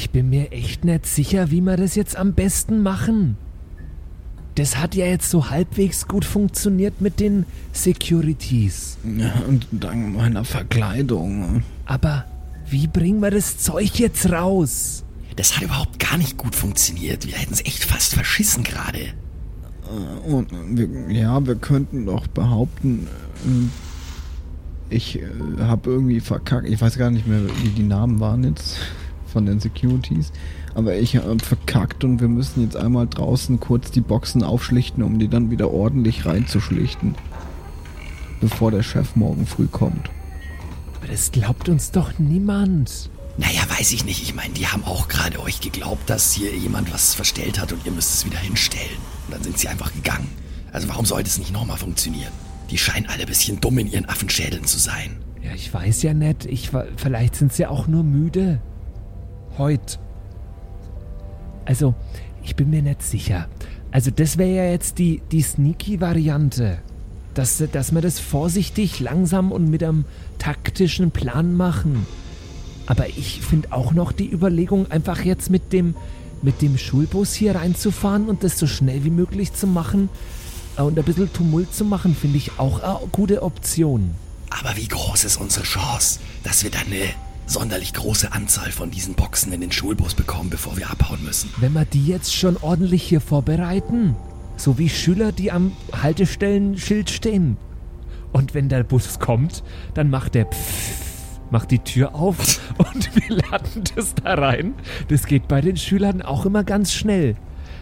Ich bin mir echt nicht sicher, wie wir das jetzt am besten machen. Das hat ja jetzt so halbwegs gut funktioniert mit den Securities. Ja, und dank meiner Verkleidung. Aber wie bringen wir das Zeug jetzt raus? Das hat überhaupt gar nicht gut funktioniert. Wir hätten es echt fast verschissen gerade. Äh, Und wir, ja, wir könnten doch behaupten, äh, ich äh, habe irgendwie verkackt. Ich weiß gar nicht mehr, wie die Namen waren jetzt von den Securities. Aber ich habe verkackt und wir müssen jetzt einmal draußen kurz die Boxen aufschlichten, um die dann wieder ordentlich reinzuschlichten. Bevor der Chef morgen früh kommt. Aber das glaubt uns doch niemand. Naja, weiß ich nicht. Ich meine, die haben auch gerade euch geglaubt, dass hier jemand was verstellt hat und ihr müsst es wieder hinstellen. Und dann sind sie einfach gegangen. Also warum sollte es nicht nochmal funktionieren? Die scheinen alle ein bisschen dumm in ihren Affenschädeln zu sein. Ja, ich weiß ja nicht. Ich, vielleicht sind sie auch nur müde. Heut. Also, ich bin mir nicht sicher. Also, das wäre ja jetzt die, die Sneaky-Variante. Dass, dass wir das vorsichtig, langsam und mit einem taktischen Plan machen. Aber ich finde auch noch die Überlegung, einfach jetzt mit dem, mit dem Schulbus hier reinzufahren und das so schnell wie möglich zu machen äh, und ein bisschen Tumult zu machen, finde ich auch eine gute Option. Aber wie groß ist unsere Chance, dass wir dann eine sonderlich große Anzahl von diesen Boxen in den Schulbus bekommen, bevor wir abhauen müssen? Wenn wir die jetzt schon ordentlich hier vorbereiten, so wie Schüler, die am Haltestellenschild stehen. Und wenn der Bus kommt, dann macht der Pfff, macht die Tür auf und wir laden das da rein. Das geht bei den Schülern auch immer ganz schnell.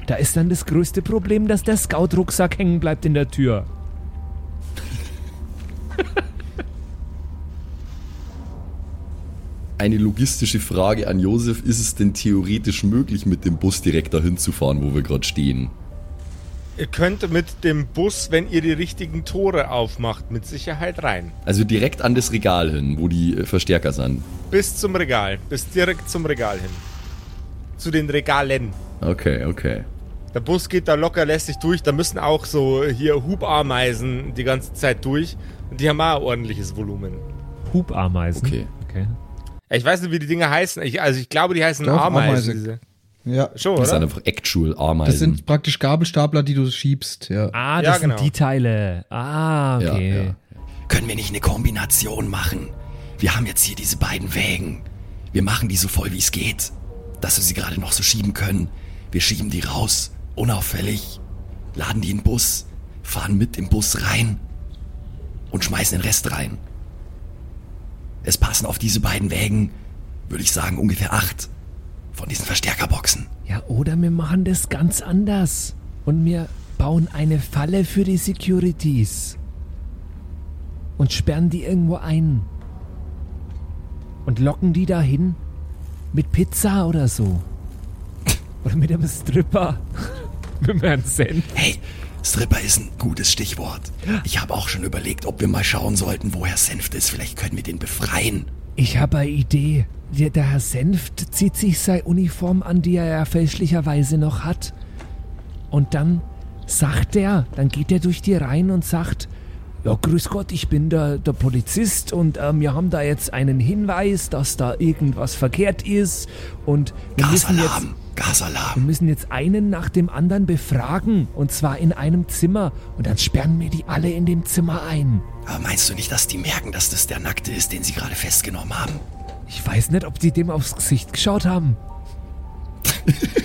Da ist dann das größte Problem, dass der Scout-Rucksack hängen bleibt in der Tür. Eine logistische Frage an Josef. Ist es denn theoretisch möglich, mit dem Bus direkt dahin zu fahren, wo wir gerade stehen? Ihr könnt mit dem Bus, wenn ihr die richtigen Tore aufmacht, mit Sicherheit rein. Also direkt an das Regal hin, wo die äh, Verstärker sind. Bis zum Regal. Bis direkt zum Regal hin. Zu den Regalen. Okay, okay. Der Bus geht da locker lässig durch. Da müssen auch so hier Hubameisen die ganze Zeit durch. Und die haben auch ein ordentliches Volumen. Hubameisen. Okay. okay. Ich weiß nicht, wie die Dinger heißen. Ich, also ich glaube, die heißen Doch, Ameisen. Ameise. Diese. Ja, Schon, Das sind einfach Actual Ameisen. das sind praktisch Gabelstapler, die du schiebst. Ja. Ah, Ja, das genau. sind die Teile. Ah, Ja, okay. ja. Können wir nicht eine Kombination machen? Wir haben jetzt hier diese beiden Wägen. Wir machen die so voll wie es geht, dass wir sie gerade noch so schieben können. Wir schieben die raus, unauffällig, laden die in den Bus, fahren mit im Bus rein und schmeißen den Rest rein. Es passen auf diese beiden Wägen, würde ich sagen, ungefähr acht von diesen Verstärkerboxen. Ja, oder wir machen das ganz anders. Und wir bauen eine Falle für die Securities. Und sperren die irgendwo ein. Und locken die dahin mit Pizza oder so. Oder mit einem Stripper. mit einem Senf. Hey, Stripper ist ein gutes Stichwort. Ich habe auch schon überlegt, ob wir mal schauen sollten, wo Herr Senft ist. Vielleicht können wir den befreien. Ich habe eine Idee. Der, der Herr Senft zieht sich seine Uniform an, die er ja fälschlicherweise noch hat. Und dann sagt er, dann geht er durch die Reihen und sagt, ja, grüß Gott, ich bin der, der Polizist und ähm, wir haben da jetzt einen Hinweis, dass da irgendwas verkehrt ist und wir müssen jetzt, Gasalarm, wir Gasalarm. müssen jetzt einen nach dem anderen befragen und zwar in einem Zimmer und dann sperren wir die alle in dem Zimmer ein. Aber meinst du nicht, dass die merken, dass das der Nackte ist, den sie gerade festgenommen haben? Ich weiß nicht, ob die dem aufs Gesicht geschaut haben.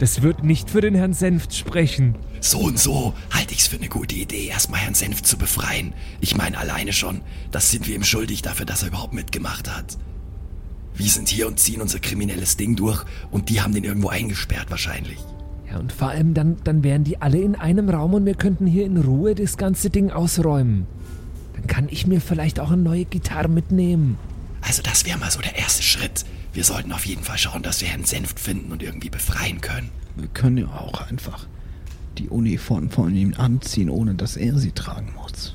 Das wird nicht für den Herrn Senft sprechen. So und so halte ich's für eine gute Idee, erstmal Herrn Senft zu befreien. Ich meine alleine schon, das sind wir ihm schuldig dafür, dass er überhaupt mitgemacht hat. Wir sind hier und ziehen unser kriminelles Ding durch und die haben den irgendwo eingesperrt wahrscheinlich. Ja, und vor allem dann, dann wären die alle in einem Raum und wir könnten hier in Ruhe das ganze Ding ausräumen. Dann kann ich mir vielleicht auch eine neue Gitarre mitnehmen. Also das wäre mal so der erste Schritt. Wir sollten auf jeden Fall schauen, dass wir Herrn Senft finden und irgendwie befreien können. Wir können ja auch einfach die Uniform von ihm anziehen, ohne dass er sie tragen muss.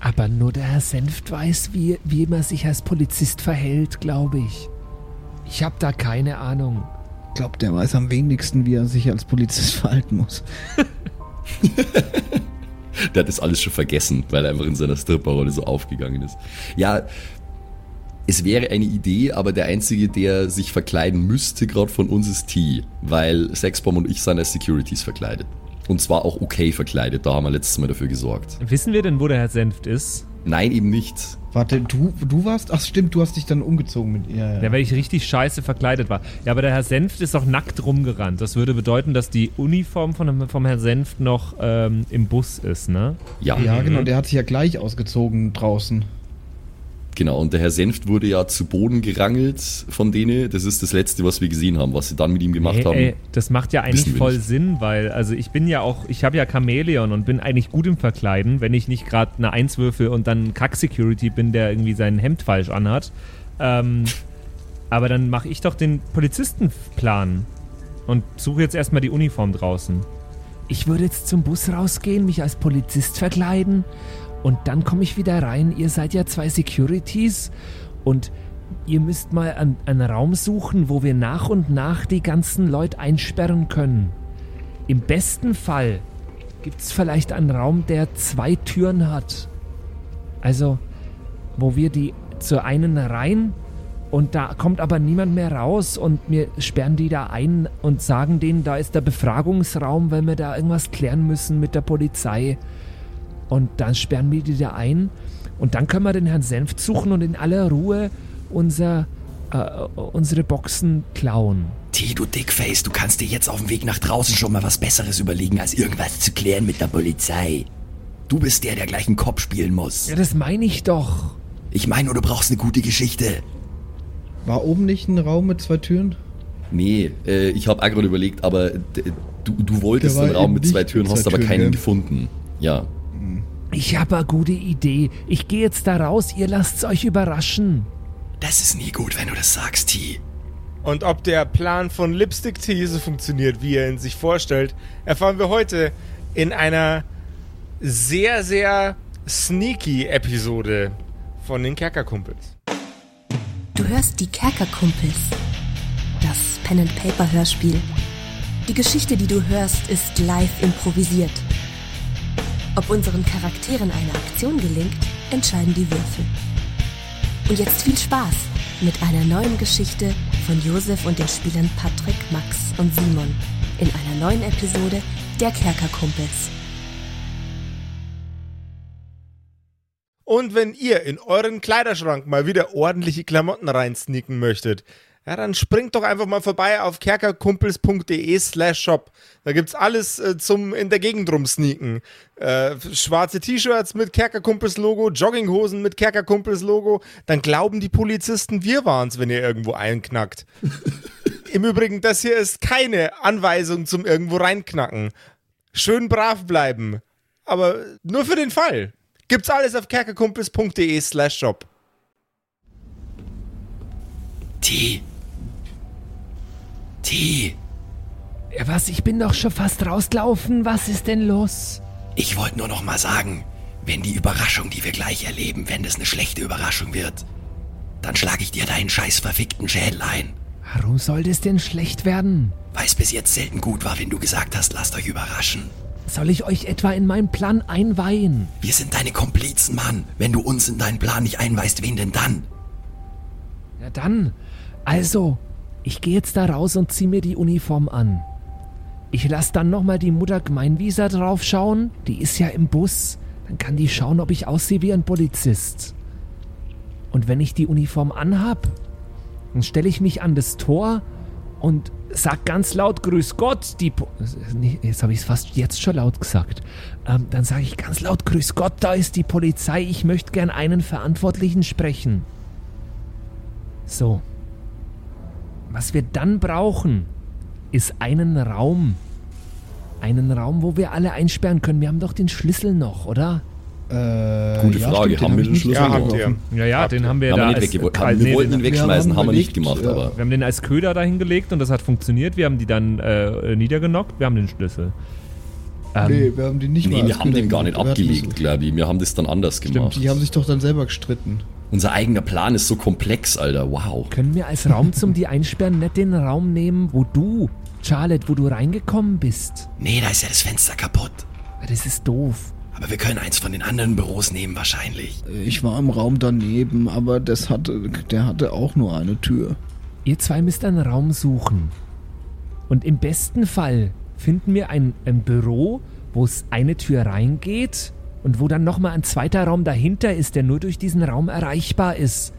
Aber nur der Herr Senft weiß, wie, wie man sich als Polizist verhält, glaube ich. Ich habe da keine Ahnung. Ich glaube, der weiß am wenigsten, wie er sich als Polizist verhalten muss. Der hat das alles schon vergessen, weil er einfach in seiner Stripperrolle so aufgegangen ist. Ja, Es wäre eine Idee, aber der Einzige, der sich verkleiden müsste, gerade von uns, ist T. Weil Sexbomb und ich sind als Securities verkleidet. Und zwar auch okay verkleidet, da haben wir letztes Mal dafür gesorgt. Wissen wir denn, wo der Herr Senft ist? Nein, eben nicht. Warte, du, du warst? Ach stimmt, du hast dich dann umgezogen mit ihr. Ja, Ja, weil ich richtig scheiße verkleidet war. Ja, aber der Herr Senft ist auch nackt rumgerannt. Das würde bedeuten, dass die Uniform von, vom Herrn Senft noch ähm, im Bus ist, ne? Ja, ja, genau, der hat sich ja gleich ausgezogen draußen. Genau. Und der Herr Senft wurde ja zu Boden gerangelt von denen. Das ist das Letzte, was wir gesehen haben. Was sie dann mit ihm gemacht Hey, haben. ey, das macht ja eigentlich voll nicht. Sinn, weil, also ich bin ja auch, ich habe ja Chamäleon und bin eigentlich gut im Verkleiden, wenn ich nicht gerade eine Eins würfel und dann Kack-Security bin, der irgendwie sein Hemd falsch anhat. Ähm, aber dann mache ich doch den Polizistenplan und suche jetzt erstmal die Uniform draußen. Ich würde jetzt zum Bus rausgehen, mich als Polizist verkleiden und dann komme ich wieder rein. Ihr seid ja zwei Securities und ihr müsst mal an- einen Raum suchen, wo wir nach und nach die ganzen Leute einsperren können. Im besten Fall gibt es vielleicht einen Raum, der zwei Türen hat. Also, wo wir die zur einen rein und da kommt aber niemand mehr raus und wir sperren die da ein und sagen denen, da ist der Befragungsraum, weil wir da irgendwas klären müssen mit der Polizei. Und dann sperren wir die da ein und dann können wir den Herrn Senft suchen und in aller Ruhe unser, äh, unsere Boxen klauen. T, du Dickface, du kannst dir jetzt auf dem Weg nach draußen schon mal was Besseres überlegen, als irgendwas zu klären mit der Polizei. Du bist der, der gleich einen Kopf spielen muss. Ja, das meine ich doch. Ich meine nur, du brauchst eine gute Geschichte. War oben nicht ein Raum mit zwei Türen? Nee, äh, ich habe auch gerade überlegt, aber du, du wolltest einen Raum mit zwei Türen, mit hast zwei aber Türen, keinen gell? gefunden. Ja. Ich habe eine gute Idee. Ich gehe jetzt da raus, ihr lasst's euch überraschen. Das ist nie gut, wenn du das sagst, T. Und ob der Plan von Lipstick Tea so funktioniert, wie er ihn sich vorstellt, erfahren wir heute in einer sehr, sehr sneaky Episode von den Kerkerkumpels. Du hörst die Kerkerkumpels. Das Pen and Paper Hörspiel. Die Geschichte, die du hörst, ist live improvisiert. Ob unseren Charakteren eine Aktion gelingt, entscheiden die Würfel. Und jetzt viel Spaß mit einer neuen Geschichte von Josef und den Spielern Patrick, Max und Simon in einer neuen Episode der Kerkerkumpels. Und wenn ihr in euren Kleiderschrank mal wieder ordentliche Klamotten reinsneaken möchtet, ja, dann springt doch einfach mal vorbei auf kerkerkumpels.de slash shop. Da gibt's alles äh, zum in der Gegend rumsneaken. Äh, schwarze T-Shirts mit Kerkerkumpels Logo, Jogginghosen mit Kerkerkumpels Logo. Dann glauben die Polizisten, wir waren's, wenn ihr irgendwo einknackt. Im Übrigen, das hier ist keine Anweisung zum irgendwo reinknacken. Schön brav bleiben. Aber nur für den Fall. Gibt's alles auf kerkerkumpels.de slash shop. T. T. Ja, was? Ich bin doch schon fast rausgelaufen. Was ist denn los? Ich wollte nur noch mal sagen, wenn die Überraschung, die wir gleich erleben, wenn das eine schlechte Überraschung wird, dann schlage ich dir deinen scheiß verfickten Schädel ein. Warum soll das denn schlecht werden? Weil es bis jetzt selten gut war, wenn du gesagt hast, lasst euch überraschen. Soll ich euch etwa in meinen Plan einweihen? Wir sind deine Komplizen, Mann. Wenn du uns in deinen Plan nicht einweist, wen denn dann? Ja dann. Also, ich gehe jetzt da raus und zieh mir die Uniform an. Ich lass dann nochmal die Mutter Gemeinwieser draufschauen. Die ist ja im Bus. Dann kann die schauen, ob ich aussehe wie ein Polizist. Und wenn ich die Uniform anhab, dann stelle ich mich an das Tor und sag ganz laut Grüß Gott. Die po jetzt habe ich es fast jetzt schon laut gesagt. Ähm, dann sage ich ganz laut Grüß Gott, da ist die Polizei. Ich möchte gern einen Verantwortlichen sprechen. So. Was wir dann brauchen, ist einen Raum. Einen Raum, wo wir alle einsperren können. Wir haben doch den Schlüssel noch, oder? Äh, Gute ja, Frage. stimmt, Haben wir den Schlüssel Ja, noch? Ja, ja, den haben wir Haben da wir nicht als, weggeworfen. äh, Haben- Wir nee, wollten den- ihn wegschmeißen, haben wir nicht gemacht, ja. aber. Wir haben den als Köder dahin gelegt und das hat funktioniert. Wir haben die dann äh, niedergenockt. Wir haben den Schlüssel. Ähm, Nee, wir haben die nicht Nee, wir haben den gar nicht gemacht. Abgelegt, glaube ich. Wir haben das dann anders gemacht. Stimmt, die haben sich doch dann selber gestritten. Unser eigener Plan ist so komplex, Alter. Wow. können wir als Raum zum die einsperren nicht den Raum nehmen, wo du, Charlotte, wo du reingekommen bist? Nee, da ist ja das Fenster kaputt. Das ist doof. Aber wir können eins von den anderen Büros nehmen wahrscheinlich. Ich war im Raum daneben, aber das hatte, der hatte auch nur eine Tür. Ihr zwei müsst einen Raum suchen. Und im besten Fall finden wir ein, ein Büro, wo es eine Tür reingeht und wo dann nochmal ein zweiter Raum dahinter ist, der nur durch diesen Raum erreichbar ist.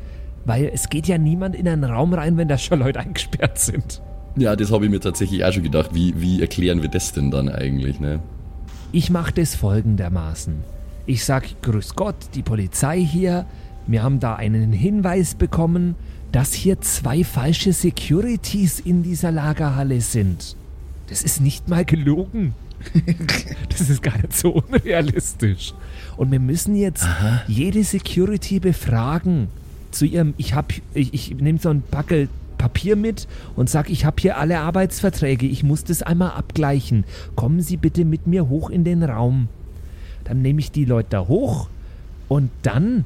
Weil es geht ja niemand in einen Raum rein, wenn da schon Leute eingesperrt sind. Ja, das habe ich mir tatsächlich auch schon gedacht. Wie, wie erklären wir das denn dann eigentlich, ne? Ich mache das folgendermaßen. Ich sag, grüß Gott, die Polizei hier. Wir haben da einen Hinweis bekommen, dass hier zwei falsche Securities in dieser Lagerhalle sind. Das ist nicht mal gelogen. Das ist gar nicht so unrealistisch. Und wir müssen jetzt jede Security befragen. Zu ihrem, ich hab, ich, ich nehme so ein Backel Papier mit und sag, ich habe hier alle Arbeitsverträge. Ich muss das einmal abgleichen. Kommen Sie bitte mit mir hoch in den Raum. Dann nehme ich die Leute da hoch und dann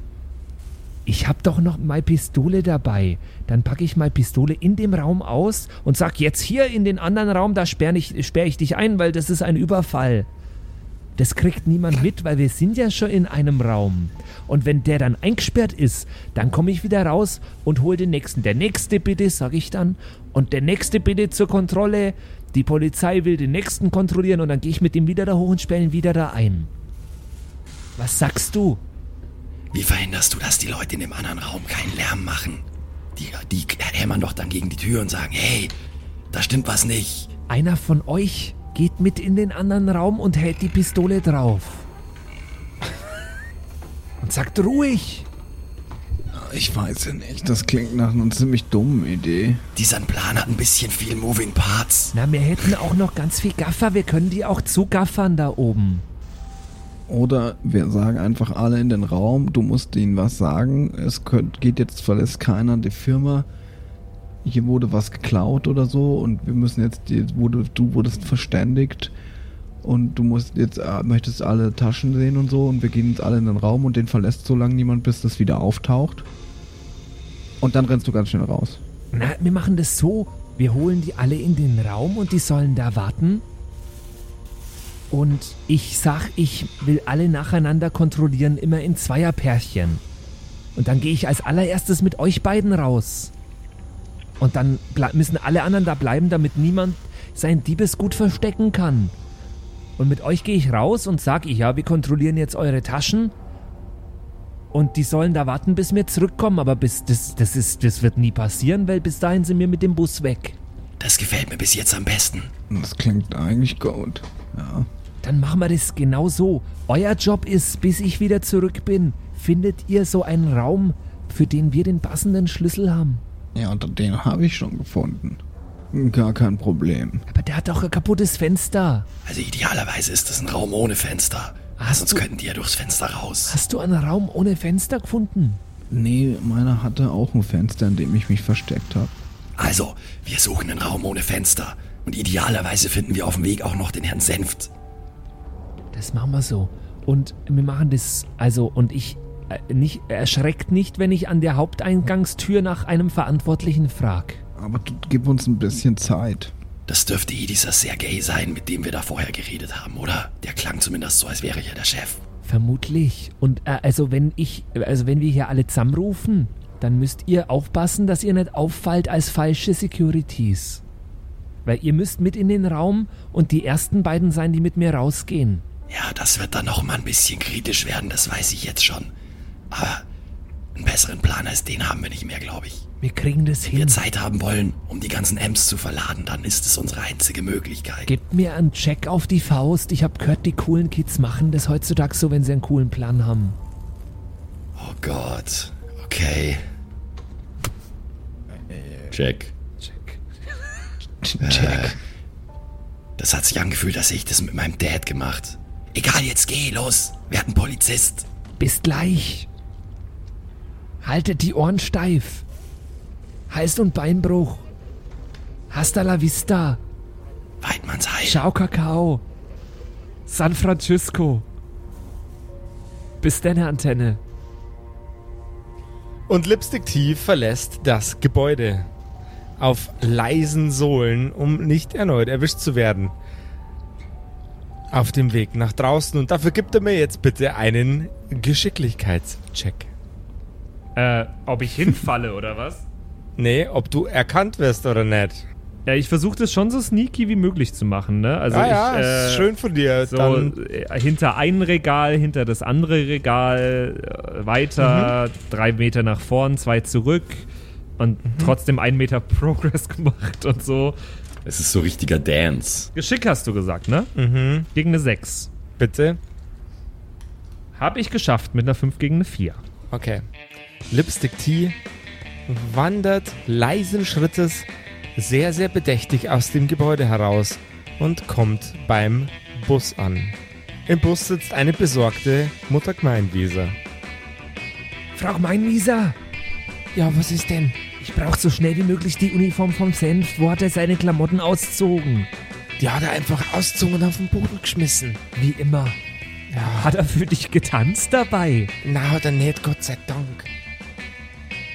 ich hab doch noch meine Pistole dabei. Dann packe ich meine Pistole in dem Raum aus und sag jetzt hier in den anderen Raum, da sperre ich, sperr ich dich ein, weil das ist ein Überfall. Das kriegt niemand mit, weil wir sind ja schon in einem Raum. Und wenn der dann eingesperrt ist, dann komme ich wieder raus und hole den nächsten. Der nächste bitte, sag ich dann. Und der nächste bitte zur Kontrolle. Die Polizei will den nächsten kontrollieren und dann gehe ich mit dem wieder da hoch und sperre ihn wieder da ein. Was sagst du? Wie verhinderst du, dass die Leute in dem anderen Raum keinen Lärm machen? Die, die hämmern doch dann gegen die Tür und sagen, hey, da stimmt was nicht. Einer von euch geht mit in den anderen Raum und hält die Pistole drauf. Und sagt ruhig. Ich weiß ja nicht, das klingt nach einer ziemlich dummen Idee. Dieser Plan hat ein bisschen viel Moving Parts. Na, wir hätten auch noch ganz viel Gaffer. Wir können die auch zugaffern da oben. Oder wir sagen einfach alle in den Raum, du musst ihnen was sagen. Es könnt, geht jetzt, verlässt keiner die Firma. Hier wurde was geklaut oder so und wir müssen jetzt, wurde, du wurdest verständigt und du musst jetzt, äh, möchtest alle Taschen sehen und so und wir gehen jetzt alle in den Raum und den verlässt so lange niemand, bis das wieder auftaucht. Und dann rennst du ganz schnell raus. Na, wir machen das so. Wir holen die alle in den Raum und die sollen da warten. Und ich sag, ich will alle nacheinander kontrollieren, immer in Zweierpärchen. Und dann gehe ich als allererstes mit euch beiden raus. Und dann müssen alle anderen da bleiben, damit niemand sein Diebesgut verstecken kann. Und mit euch gehe ich raus und sag ich, ja, wir kontrollieren jetzt eure Taschen. Und die sollen da warten, bis wir zurückkommen. Aber bis das, das, ist, das wird nie passieren, weil bis dahin sind wir mit dem Bus weg. Das gefällt mir bis jetzt am besten. Das klingt eigentlich gut. Ja. Dann machen wir das genau so. Euer Job ist, bis ich wieder zurück bin, findet ihr so einen Raum, für den wir den passenden Schlüssel haben. Ja, und den habe ich schon gefunden. Gar kein Problem. Aber der hat doch ein kaputtes Fenster. Also idealerweise ist das ein Raum ohne Fenster. Hast Sonst du- könnten die ja durchs Fenster raus. Hast du einen Raum ohne Fenster gefunden? Nee, meiner hatte auch ein Fenster, in dem ich mich versteckt habe. Also, wir suchen einen Raum ohne Fenster. Und idealerweise finden wir auf dem Weg auch noch den Herrn Senft. Das machen wir so. Und wir machen das, also, und ich äh, nicht, erschreckt nicht, wenn ich an der Haupteingangstür nach einem Verantwortlichen frag. Aber du, gib uns ein bisschen Zeit. Das dürfte eh dieser Sergei sein, mit dem wir da vorher geredet haben, oder? Der klang zumindest so, als wäre er der Chef. Vermutlich. Und äh, also wenn ich, also wenn wir hier alle zusammenrufen, dann müsst ihr aufpassen, dass ihr nicht auffallt als falsche Securities. Weil ihr müsst mit in den Raum und die ersten beiden sein, die mit mir rausgehen. Ja, das wird dann noch mal ein bisschen kritisch werden, das weiß ich jetzt schon. Aber einen besseren Plan als den haben wir nicht mehr, glaube ich. Wir kriegen das Wenn hin. wir Zeit haben wollen, um die ganzen Amps zu verladen, dann ist es unsere einzige Möglichkeit. Gebt mir einen Check auf die Faust. Ich hab gehört, die coolen Kids machen das heutzutage so, wenn sie einen coolen Plan haben. Oh Gott. Okay. Check. Check. Das hat sich angefühlt, als hätte ich das mit meinem Dad gemacht. Egal, jetzt geh, los. Wir hatten Polizist. Bis gleich. Haltet die Ohren steif. Hals- und Beinbruch. Hasta la vista. Weidmanns Heil. Ciao, Kakao. San Francisco. Bis deine Antenne. Und Lipstick Tief verlässt das Gebäude. Auf leisen Sohlen, um nicht erneut erwischt zu werden. Auf dem Weg nach draußen und dafür gibt er mir jetzt bitte einen Geschicklichkeitscheck. Äh, ob ich hinfalle oder was? Nee, ob du erkannt wirst oder nicht. Ja, ich versuche das schon so sneaky wie möglich zu machen, ne? Also ah ich, ja, äh, ist schön von dir. So Dann, äh, hinter ein Regal, hinter das andere Regal, äh, weiter, drei Meter nach vorn, zwei zurück und trotzdem einen Meter Progress gemacht und so. Es ist so richtiger Dance. Geschick hast du gesagt, ne? mhm, Gegen eine 6. bitte. Hab ich geschafft mit einer 5 gegen eine 4. Okay. Lipstick Tea wandert leisen Schrittes sehr, sehr bedächtig aus dem Gebäude heraus und kommt beim Bus an. Im Bus sitzt eine besorgte Mutter Gmeinwieser. Frau Gemeinwieser, Ja, was ist denn? Ich brauche so schnell wie möglich die Uniform vom Senf. Wo hat er seine Klamotten auszogen? Die hat er einfach ausgezogen und auf den Boden geschmissen. Wie immer. Ja. Hat er für dich getanzt dabei? Na, hat er nicht, Gott sei Dank.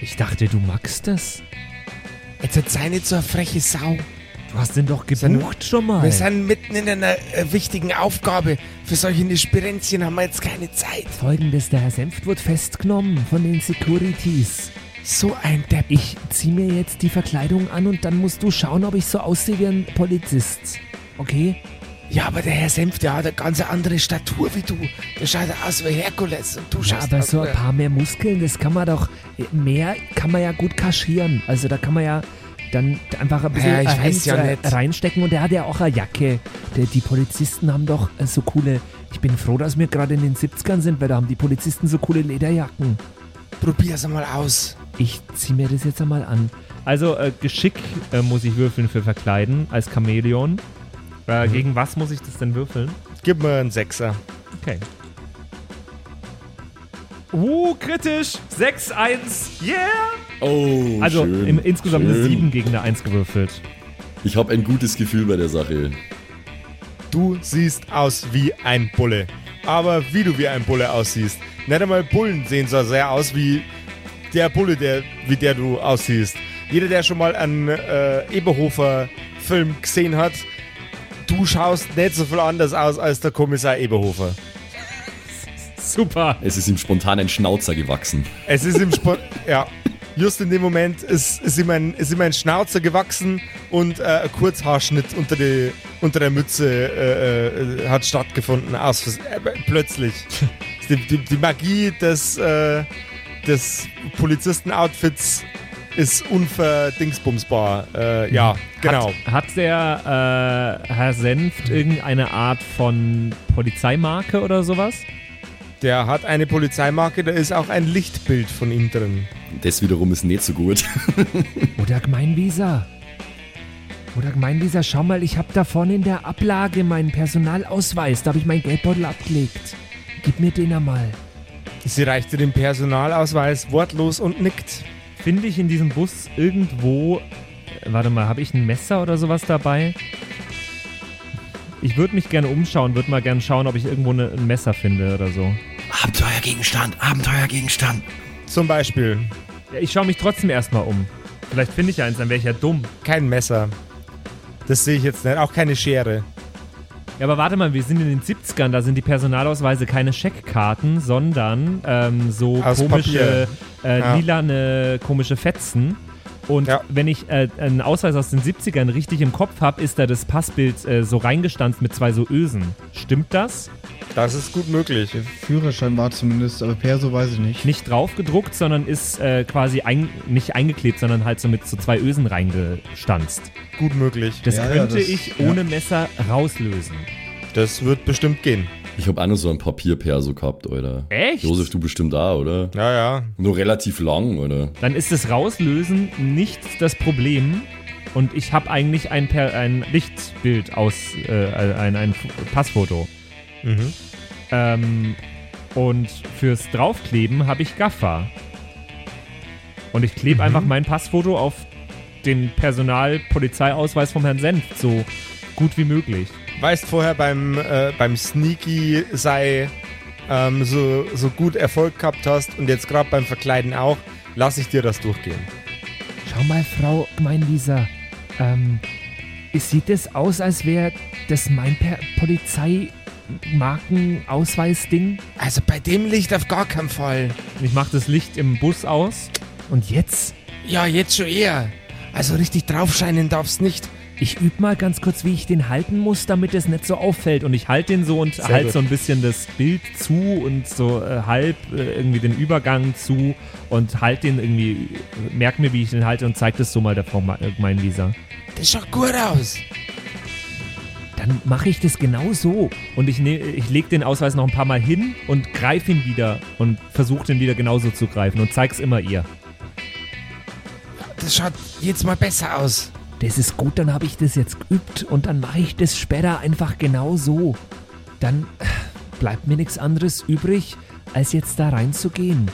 Ich dachte, du magst es. Jetzt sei nicht so eine freche Sau. Du hast den doch Sind- gebucht schon mal. Wir sind mitten in einer äh, wichtigen Aufgabe. Für solche Spirenzchen haben wir jetzt keine Zeit. Folgendes, der Herr Senft wird festgenommen von den Securities. So ein Depp. Ich zieh mir jetzt die Verkleidung an und dann musst du schauen, ob ich so aussehe wie ein Polizist. Okay? Ja, aber der Herr Senf, der hat eine ganz andere Statur wie du. Der schaut aus wie Herkules und du Ja, schaust aber aus so ein paar mehr Muskeln, das kann man doch, mehr kann man ja gut kaschieren. Also da kann man ja dann einfach ein bisschen Ja, weiß ja äh, reinstecken und der hat ja auch eine Jacke. Der, die Polizisten haben doch äh, so coole, ich bin froh, dass wir gerade in den 70ern sind, weil da haben die Polizisten so coole Lederjacken. Probier's einmal aus. Ich zieh mir das jetzt einmal an. Also äh, Geschick äh, muss ich würfeln für Verkleiden als Chamäleon. Äh, Mhm. Gegen was muss ich das denn würfeln? Gib mir einen Sechser. Okay. Uh, kritisch. 6-1. Yeah! Oh, Also schön, im, insgesamt eine schön. 7 gegen eine 1 gewürfelt. Ich habe ein gutes Gefühl bei der Sache. Du siehst aus wie ein Bulle. Aber wie du wie ein Bulle aussiehst. Nicht einmal Bullen sehen so sehr aus wie der Bulle, der, wie der du aussiehst. Jeder, der schon mal einen äh, Eberhofer-Film gesehen hat, du schaust nicht so viel anders aus als der Kommissar Eberhofer. Super. Es ist ihm spontan ein Schnauzer gewachsen. Es ist im Sport. ja. Just in dem Moment ist, ist, ihm ein, ist ihm ein Schnauzer gewachsen und äh, ein Kurzhaarschnitt unter, die, unter der Mütze äh, äh, hat stattgefunden. Aus, äh, plötzlich. Die, die, die Magie des, äh, des Polizisten-Outfits ist unverdingsbumsbar. Äh, ja, genau. Hat, hat der äh, Herr Senft irgendeine Art von Polizeimarke oder sowas? Der hat eine Polizeimarke, da ist auch ein Lichtbild von ihm drin. Das wiederum ist nicht so gut. Oder Gemeinwieser. Oder Gemeinwieser, schau mal, ich habe da vorne in der Ablage meinen Personalausweis. Da habe ich meinen Geldbeutel abgelegt. Gib mir den einmal. Sie reichte den Personalausweis wortlos und nickt. Finde ich in diesem Bus irgendwo. Äh, warte mal, habe ich ein Messer oder sowas dabei? Ich würde mich gerne umschauen, würde mal gerne schauen, ob ich irgendwo ne, ein Messer finde oder so. Abenteuergegenstand, Abenteuergegenstand. Zum Beispiel Ja, ich schaue mich trotzdem erstmal um. Vielleicht finde ich eins, dann wäre ich ja dumm. kein Messer. Das sehe ich jetzt nicht. Auch keine Schere. Ja, aber warte mal, wir sind in den 70ern, da sind die Personalausweise keine Scheckkarten, sondern ähm, so Aus komische, äh, Ja. lilane, komische Fetzen. Und Ja. wenn ich äh, einen Ausweis aus den 70ern richtig im Kopf habe, ist da das Passbild äh, so reingestanzt mit zwei so Ösen. Stimmt das? Das ist gut möglich. Der Führerschein war zumindest, aber Perso weiß ich nicht. Nicht drauf gedruckt, sondern ist äh, quasi ein, nicht eingeklebt, sondern halt so mit so zwei Ösen reingestanzt. Gut möglich. Das Ja, ja, könnte das- ich ja. ohne Messer rauslösen. Das wird bestimmt gehen. Ich habe auch noch so ein Papierperso gehabt, Alter. Echt? Josef, du bestimmt da, oder? Ja, ja. Nur relativ lang, oder? Dann ist das Rauslösen nicht das Problem. Und ich habe eigentlich ein, per ein Lichtbild aus, äh, ein, ein Passfoto. Mhm. Ähm, und fürs Draufkleben habe ich Gaffer. Und ich klebe einfach mein Passfoto auf den Personalpolizeiausweis vom Herrn Senft so gut wie möglich. Weißt vorher beim, äh, beim Sneaky sei ähm, so, so gut Erfolg gehabt hast und jetzt gerade beim Verkleiden auch, lass ich dir das durchgehen. Schau mal, Frau Gemeinwieser. Ähm, es sieht es aus, als wäre das mein per Markenausweis-Ding. Also bei dem Licht auf gar keinen Fall. Ich mache das Licht im Bus aus. Und jetzt? Ja, jetzt schon eher. Also richtig draufscheinen darf's nicht. Ich übe mal ganz kurz, wie ich den halten muss, damit es nicht so auffällt. Und ich halte den so und halte so ein bisschen das Bild zu und so äh, halb äh, irgendwie den Übergang zu und halte den irgendwie, äh, merk mir, wie ich den halte und zeig das so mal der Frau äh, mein Lisa. Das schaut gut aus. Dann mache ich das genau so. Und ich, ne, ich lege den Ausweis noch ein paar Mal hin und greife ihn wieder und versuche den wieder genauso zu greifen und zeig's immer ihr. Das schaut jetzt mal besser aus. Das ist gut, dann habe ich das jetzt geübt und dann mache ich das später einfach genau so. Dann äh, bleibt mir nichts anderes übrig, als jetzt da reinzugehen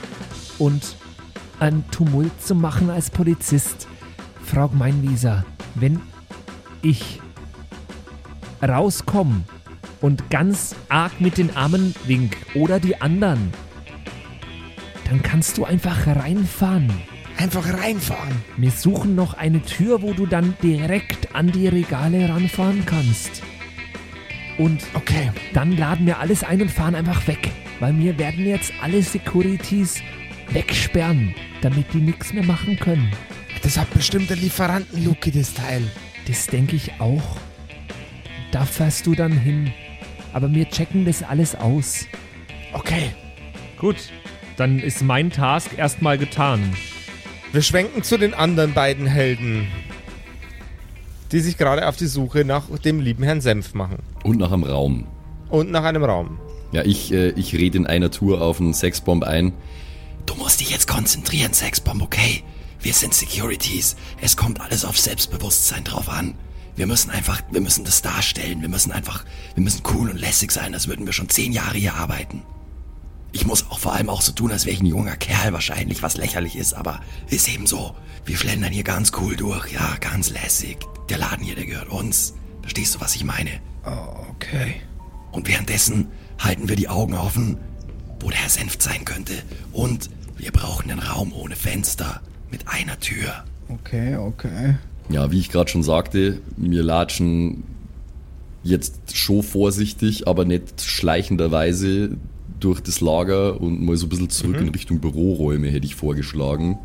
und einen Tumult zu machen als Polizist. Frau Gemeinwieser, wenn ich rauskomme und ganz arg mit den Armen wink oder die anderen, dann kannst du einfach reinfahren. Einfach reinfahren. Wir suchen noch eine Tür, wo du dann direkt an die Regale ranfahren kannst. Und Okay. dann laden wir alles ein und fahren einfach weg. Weil wir werden jetzt alle Securities wegsperren, damit die nichts mehr machen können. Das hat bestimmt eine Lieferantenluke, das Teil. Das denke ich auch. Da fährst du dann hin. Aber wir checken das alles aus. Okay. Gut, dann ist mein Task erstmal getan. Wir schwenken zu den anderen beiden Helden, die sich gerade auf die Suche nach dem lieben Herrn Senf machen. Und nach einem Raum. Und nach einem Raum. Ja, ich, äh, ich rede in einer Tour auf einen Sexbomb ein. Du musst dich jetzt konzentrieren, Sexbomb, okay? Wir sind Securities. Es kommt alles auf Selbstbewusstsein drauf an. Wir müssen einfach, wir müssen das darstellen. Wir müssen einfach, wir müssen cool und lässig sein, als würden wir schon zehn Jahre hier arbeiten. Ich muss auch vor allem auch so tun, als wäre ich ein junger Kerl wahrscheinlich, was lächerlich ist, aber ist eben so. Wir schlendern hier ganz cool durch, ja, ganz lässig. Der Laden hier, der gehört uns. Verstehst du, was ich meine? Okay. Und währenddessen halten wir die Augen offen, wo der Herr Senft sein könnte. Und wir brauchen einen Raum ohne Fenster, mit einer Tür. Okay, okay. Ja, wie ich gerade schon sagte, wir latschen jetzt schon vorsichtig, aber nicht schleichenderweise durch das Lager und mal so ein bisschen zurück in Richtung Büroräume hätte ich vorgeschlagen.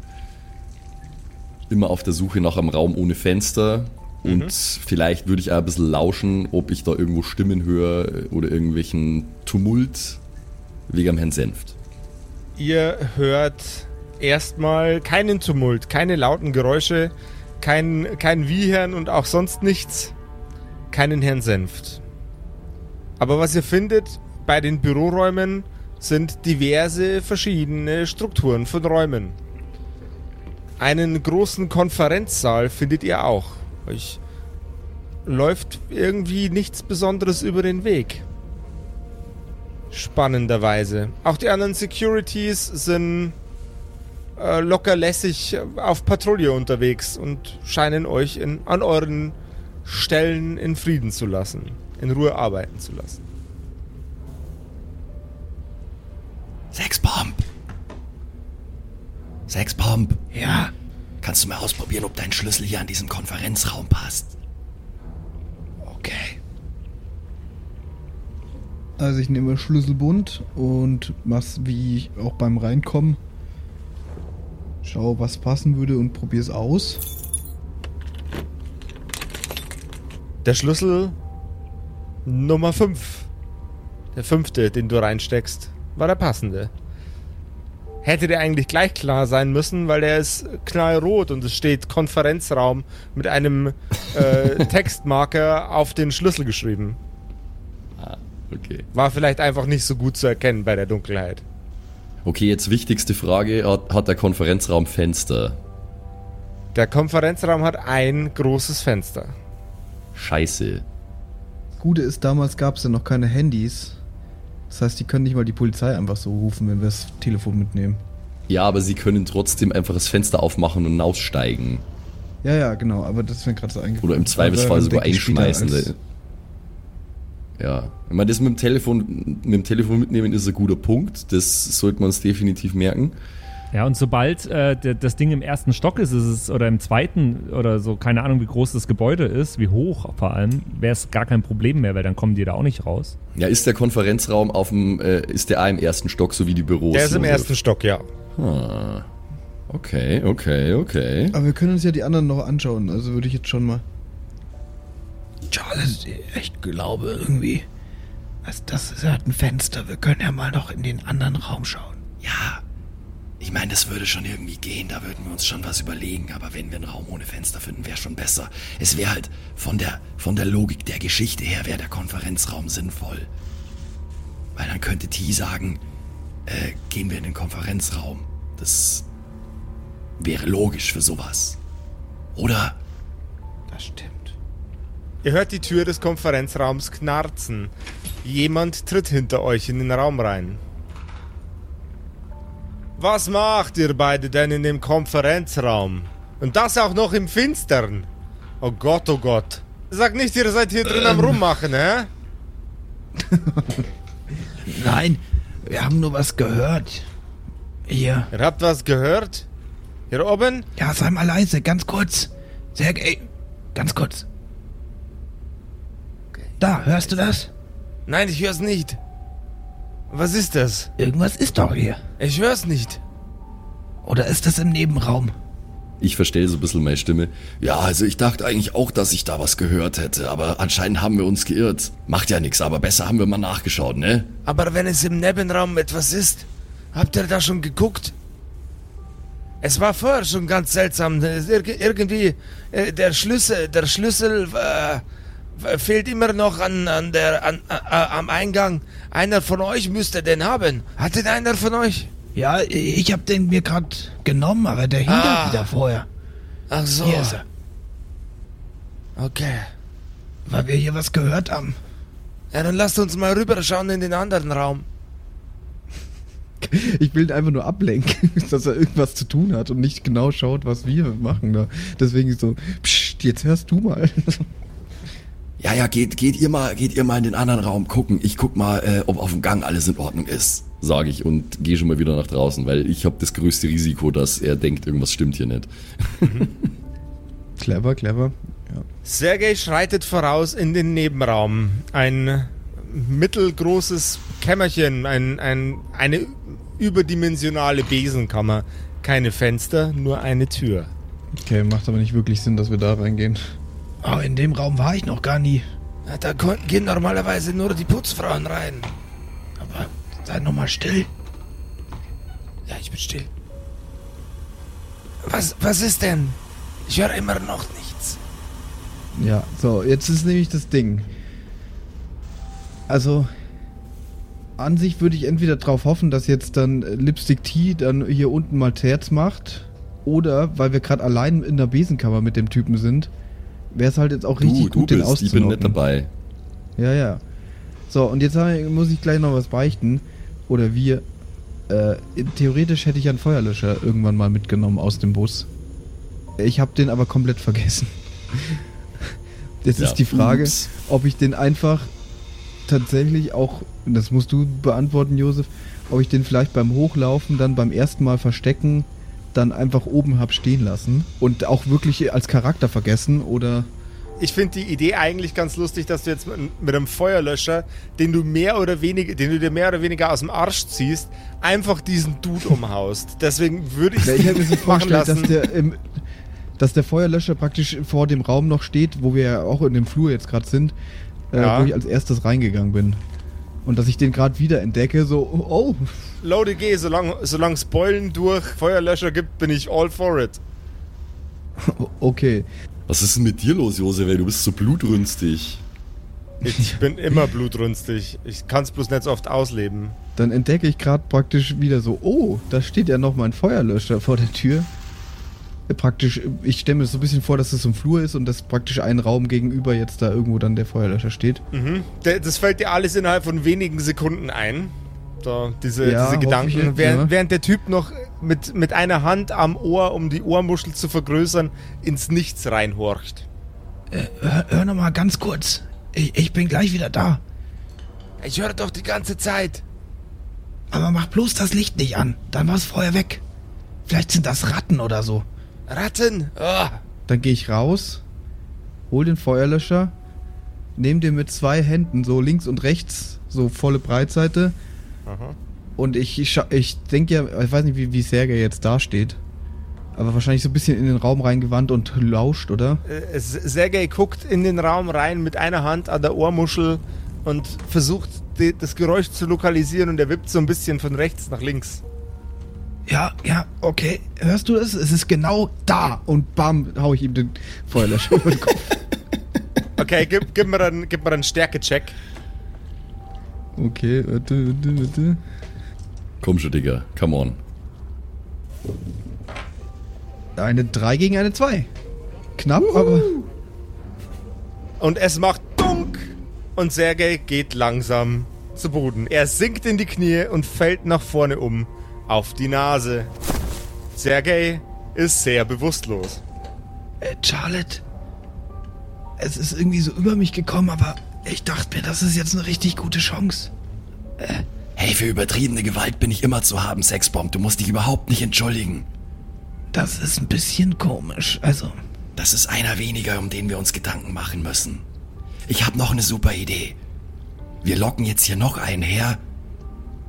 Immer auf der Suche nach einem Raum ohne Fenster und vielleicht würde ich auch ein bisschen lauschen, ob ich da irgendwo Stimmen höre oder irgendwelchen Tumult wegen am Herrn Senft. Ihr hört erstmal keinen Tumult, keine lauten Geräusche, kein, kein Wiehern und auch sonst nichts. Keinen Herrn Senft. Aber was ihr findet bei den Büroräumen sind diverse verschiedene Strukturen von Räumen. Einen großen Konferenzsaal findet ihr auch. Euch läuft irgendwie nichts Besonderes über den Weg. Spannenderweise. Auch die anderen Securities sind äh, locker lässig auf Patrouille unterwegs und scheinen euch in, an euren Stellen in Frieden zu lassen, in Ruhe arbeiten zu lassen. Sexbomb! Ja. Kannst du mal ausprobieren, ob dein Schlüssel hier an diesen Konferenzraum passt? Okay. Also ich nehme Schlüsselbund und mach's wie auch beim Reinkommen. Schau, was passen würde und probier's aus. Der Schlüssel Nummer 5. Der fünfte, den du reinsteckst, war der passende. Hätte der eigentlich gleich klar sein müssen, weil der ist knallrot und es steht Konferenzraum mit einem äh, Textmarker auf den Schlüssel geschrieben. Okay. War vielleicht einfach nicht so gut zu erkennen bei der Dunkelheit. Okay, jetzt wichtigste Frage. Hat, hat der Konferenzraum Fenster? Der Konferenzraum hat ein großes Fenster. Scheiße. Gute ist, damals gab es ja noch keine Handys. Das heißt, die können nicht mal die Polizei einfach so rufen, wenn wir das Telefon mitnehmen. Ja, aber sie können trotzdem einfach das Fenster aufmachen und aussteigen. Ja, ja, genau, aber das ist mir gerade so eingefallen. Oder im Zweifelsfall sogar einschmeißen. Ja. Ich meine, das mit dem Telefon, mit dem Telefon mitnehmen ist ein guter Punkt. Das sollte man uns definitiv merken. Ja, und sobald äh, das Ding im ersten Stock ist, ist es oder im zweiten oder so, keine Ahnung, wie groß das Gebäude ist, wie hoch vor allem, wäre es gar kein Problem mehr, weil dann kommen die da auch nicht raus. Ja, ist der Konferenzraum auf dem, äh, ist der auch im ersten Stock, so wie die Büros? Der ist im ersten Stock, ja. Ah. Okay, okay, okay. Aber wir können uns ja die anderen noch anschauen, also würde ich jetzt schon mal. Charles, ich glaube irgendwie, also das ist halt ein Fenster. Wir können ja mal noch in den anderen Raum schauen. Ja, ich meine, das würde schon irgendwie gehen, da würden wir uns schon was überlegen, aber wenn wir einen Raum ohne Fenster finden, wäre schon besser. Es wäre halt von der, von der Logik der Geschichte her, wäre der Konferenzraum sinnvoll. Weil dann könnte T sagen, äh, gehen wir in den Konferenzraum. Das wäre logisch für sowas. Oder? Das stimmt. Ihr hört die Tür des Konferenzraums knarzen. Jemand tritt hinter euch in den Raum rein. Was macht ihr beide denn in dem Konferenzraum? Und das auch noch im Finstern. Oh Gott, oh Gott. Sag nicht, ihr seid hier drin am Rummachen, hä? Nein, wir haben nur was gehört. Hier. Ihr habt was gehört? Hier oben? Ja, sei mal leise, ganz kurz. Sergej, ganz kurz. Da, hörst du das? Nein, ich hör's nicht. Was ist das? Irgendwas ist doch hier. Ich hör's nicht. Oder ist das im Nebenraum? Ich verstelle so ein bisschen meine Stimme. Ja, also ich dachte eigentlich auch, dass ich da was gehört hätte, aber anscheinend haben wir uns geirrt. Macht ja nichts, aber besser haben wir mal nachgeschaut, ne? Aber wenn es im Nebenraum etwas ist, habt ihr da schon geguckt? Es war vorher schon ganz seltsam. Irg- Irgendwie äh, der Schlüssel, der Schlüssel äh, fehlt immer noch an, an der, an, äh, am Eingang. Einer von euch müsste den haben. Hat den einer von euch? Ja, ich hab den mir grad genommen, aber der hing Ah. wieder vorher. Ach so. Hier ist er. Okay. Weil wir hier was gehört haben. Ja, dann lasst uns mal rüberschauen in den anderen Raum. Ich will ihn einfach nur ablenken, dass er irgendwas zu tun hat und nicht genau schaut, was wir machen da. Deswegen so, psst, jetzt hörst du mal. Ja, ja, geht, geht ihr mal, geht ihr mal in den anderen Raum gucken. Ich guck mal, äh, ob auf dem Gang alles in Ordnung ist. Sage ich und gehe schon mal wieder nach draußen, weil ich habe das größte Risiko, dass er denkt, irgendwas stimmt hier nicht. Clever, clever. Ja. Sergei schreitet voraus in den Nebenraum. Ein mittelgroßes Kämmerchen, ein, ein, eine überdimensionale Besenkammer. Keine Fenster, nur eine Tür. Okay, macht aber nicht wirklich Sinn, dass wir da reingehen. Oh, in dem Raum war ich noch gar nie. Da gehen normalerweise nur die Putzfrauen rein. Aber sei noch mal still. Ja, ich bin still. Was, was ist denn? Ich höre immer noch nichts. Ja, so, jetzt ist nämlich das Ding. Also, an sich würde ich entweder darauf hoffen, dass jetzt dann Lipstick Tea dann hier unten mal Terz macht. Oder, weil wir gerade allein in der Besenkammer mit dem Typen sind, wäre es halt jetzt auch richtig Du, du gut, den bist, ich bin nicht auszunocken. dabei. Ja, ja. So, und jetzt muss ich gleich noch was beichten. Oder wir. Äh, theoretisch hätte ich einen Feuerlöscher irgendwann mal mitgenommen aus dem Bus. Ich habe den aber komplett vergessen. Jetzt Ja, ist die Frage, ups. ob ich den einfach tatsächlich auch, das musst du beantworten, Josef, ob ich den vielleicht beim Hochlaufen dann beim ersten Mal verstecken, dann einfach oben hab stehen lassen und auch wirklich als Charakter vergessen oder. Ich finde die Idee eigentlich ganz lustig, dass du jetzt mit, einem Feuerlöscher, den du mehr oder weniger, den du dir mehr oder weniger aus dem Arsch ziehst, einfach diesen Dude umhaust. Deswegen würde ich Ja, ich hätte mir so vorgestellt, dass der, im, dass der Feuerlöscher praktisch vor dem Raum noch steht, wo wir ja auch in dem Flur jetzt gerade sind, äh, Ja. wo ich als erstes reingegangen bin. Und dass ich den gerade wieder entdecke, so, oh, Load G, solange solang es Beulen durch Feuerlöscher gibt, bin ich all for it. okay. Was ist denn mit dir los, Josef? Du bist so blutrünstig. Ich bin immer blutrünstig. Ich kann es bloß nicht so oft ausleben. Dann entdecke ich gerade praktisch wieder so, oh, da steht ja noch mein Feuerlöscher vor der Tür. Äh, Praktisch, ich stelle mir so ein bisschen vor, dass es so ein Flur ist und dass praktisch ein Raum gegenüber jetzt da irgendwo dann der Feuerlöscher steht. Mhm. Das fällt dir alles innerhalb von wenigen Sekunden ein. Da, diese, Ja, diese Gedanken. ich jetzt, während, ja. während der Typ noch mit, mit einer Hand am Ohr, um die Ohrmuschel zu vergrößern, ins Nichts reinhorcht. Hör, hör noch mal ganz kurz. Ich, ich bin gleich wieder da. Ich höre doch die ganze Zeit. Aber mach bloß das Licht nicht an. Dann war's vorher weg. Vielleicht sind das Ratten oder so. Ratten! Oh. Dann gehe ich raus, hol den Feuerlöscher, nehme den mit zwei Händen, so links und rechts, so volle Breitseite. Und ich, ich, ich denke ja, ich weiß nicht, wie, wie Sergei jetzt dasteht. Aber wahrscheinlich so ein bisschen in den Raum reingewandt und lauscht, oder? Äh, Sergei guckt in den Raum rein mit einer Hand an der Ohrmuschel und versucht das Geräusch zu lokalisieren und er wippt so ein bisschen von rechts nach links. Ja, ja, okay. Hörst du das? Es ist genau da. Und bam, hau ich ihm den Feuerlöscher über den Kopf. Okay, gib, gib mir gib mir einen Stärke-Check. Okay, warte, warte, warte. Komm schon, Digga. Come on. Eine 3 gegen eine 2. Knapp, aber. Und es macht Dunk! Und Sergei geht langsam zu Boden. Er sinkt in die Knie und fällt nach vorne um. Auf die Nase. Sergei ist sehr bewusstlos. Äh, Charlotte, es ist irgendwie so über mich gekommen, aber ich dachte mir, das ist jetzt eine richtig gute Chance. Hey, für übertriebene Gewalt bin ich immer zu haben, Sexbomb. Du musst dich überhaupt nicht entschuldigen. Das ist ein bisschen komisch. Also, Das ist einer weniger, um den wir uns Gedanken machen müssen. Ich habe noch eine super Idee. Wir locken jetzt hier noch einen her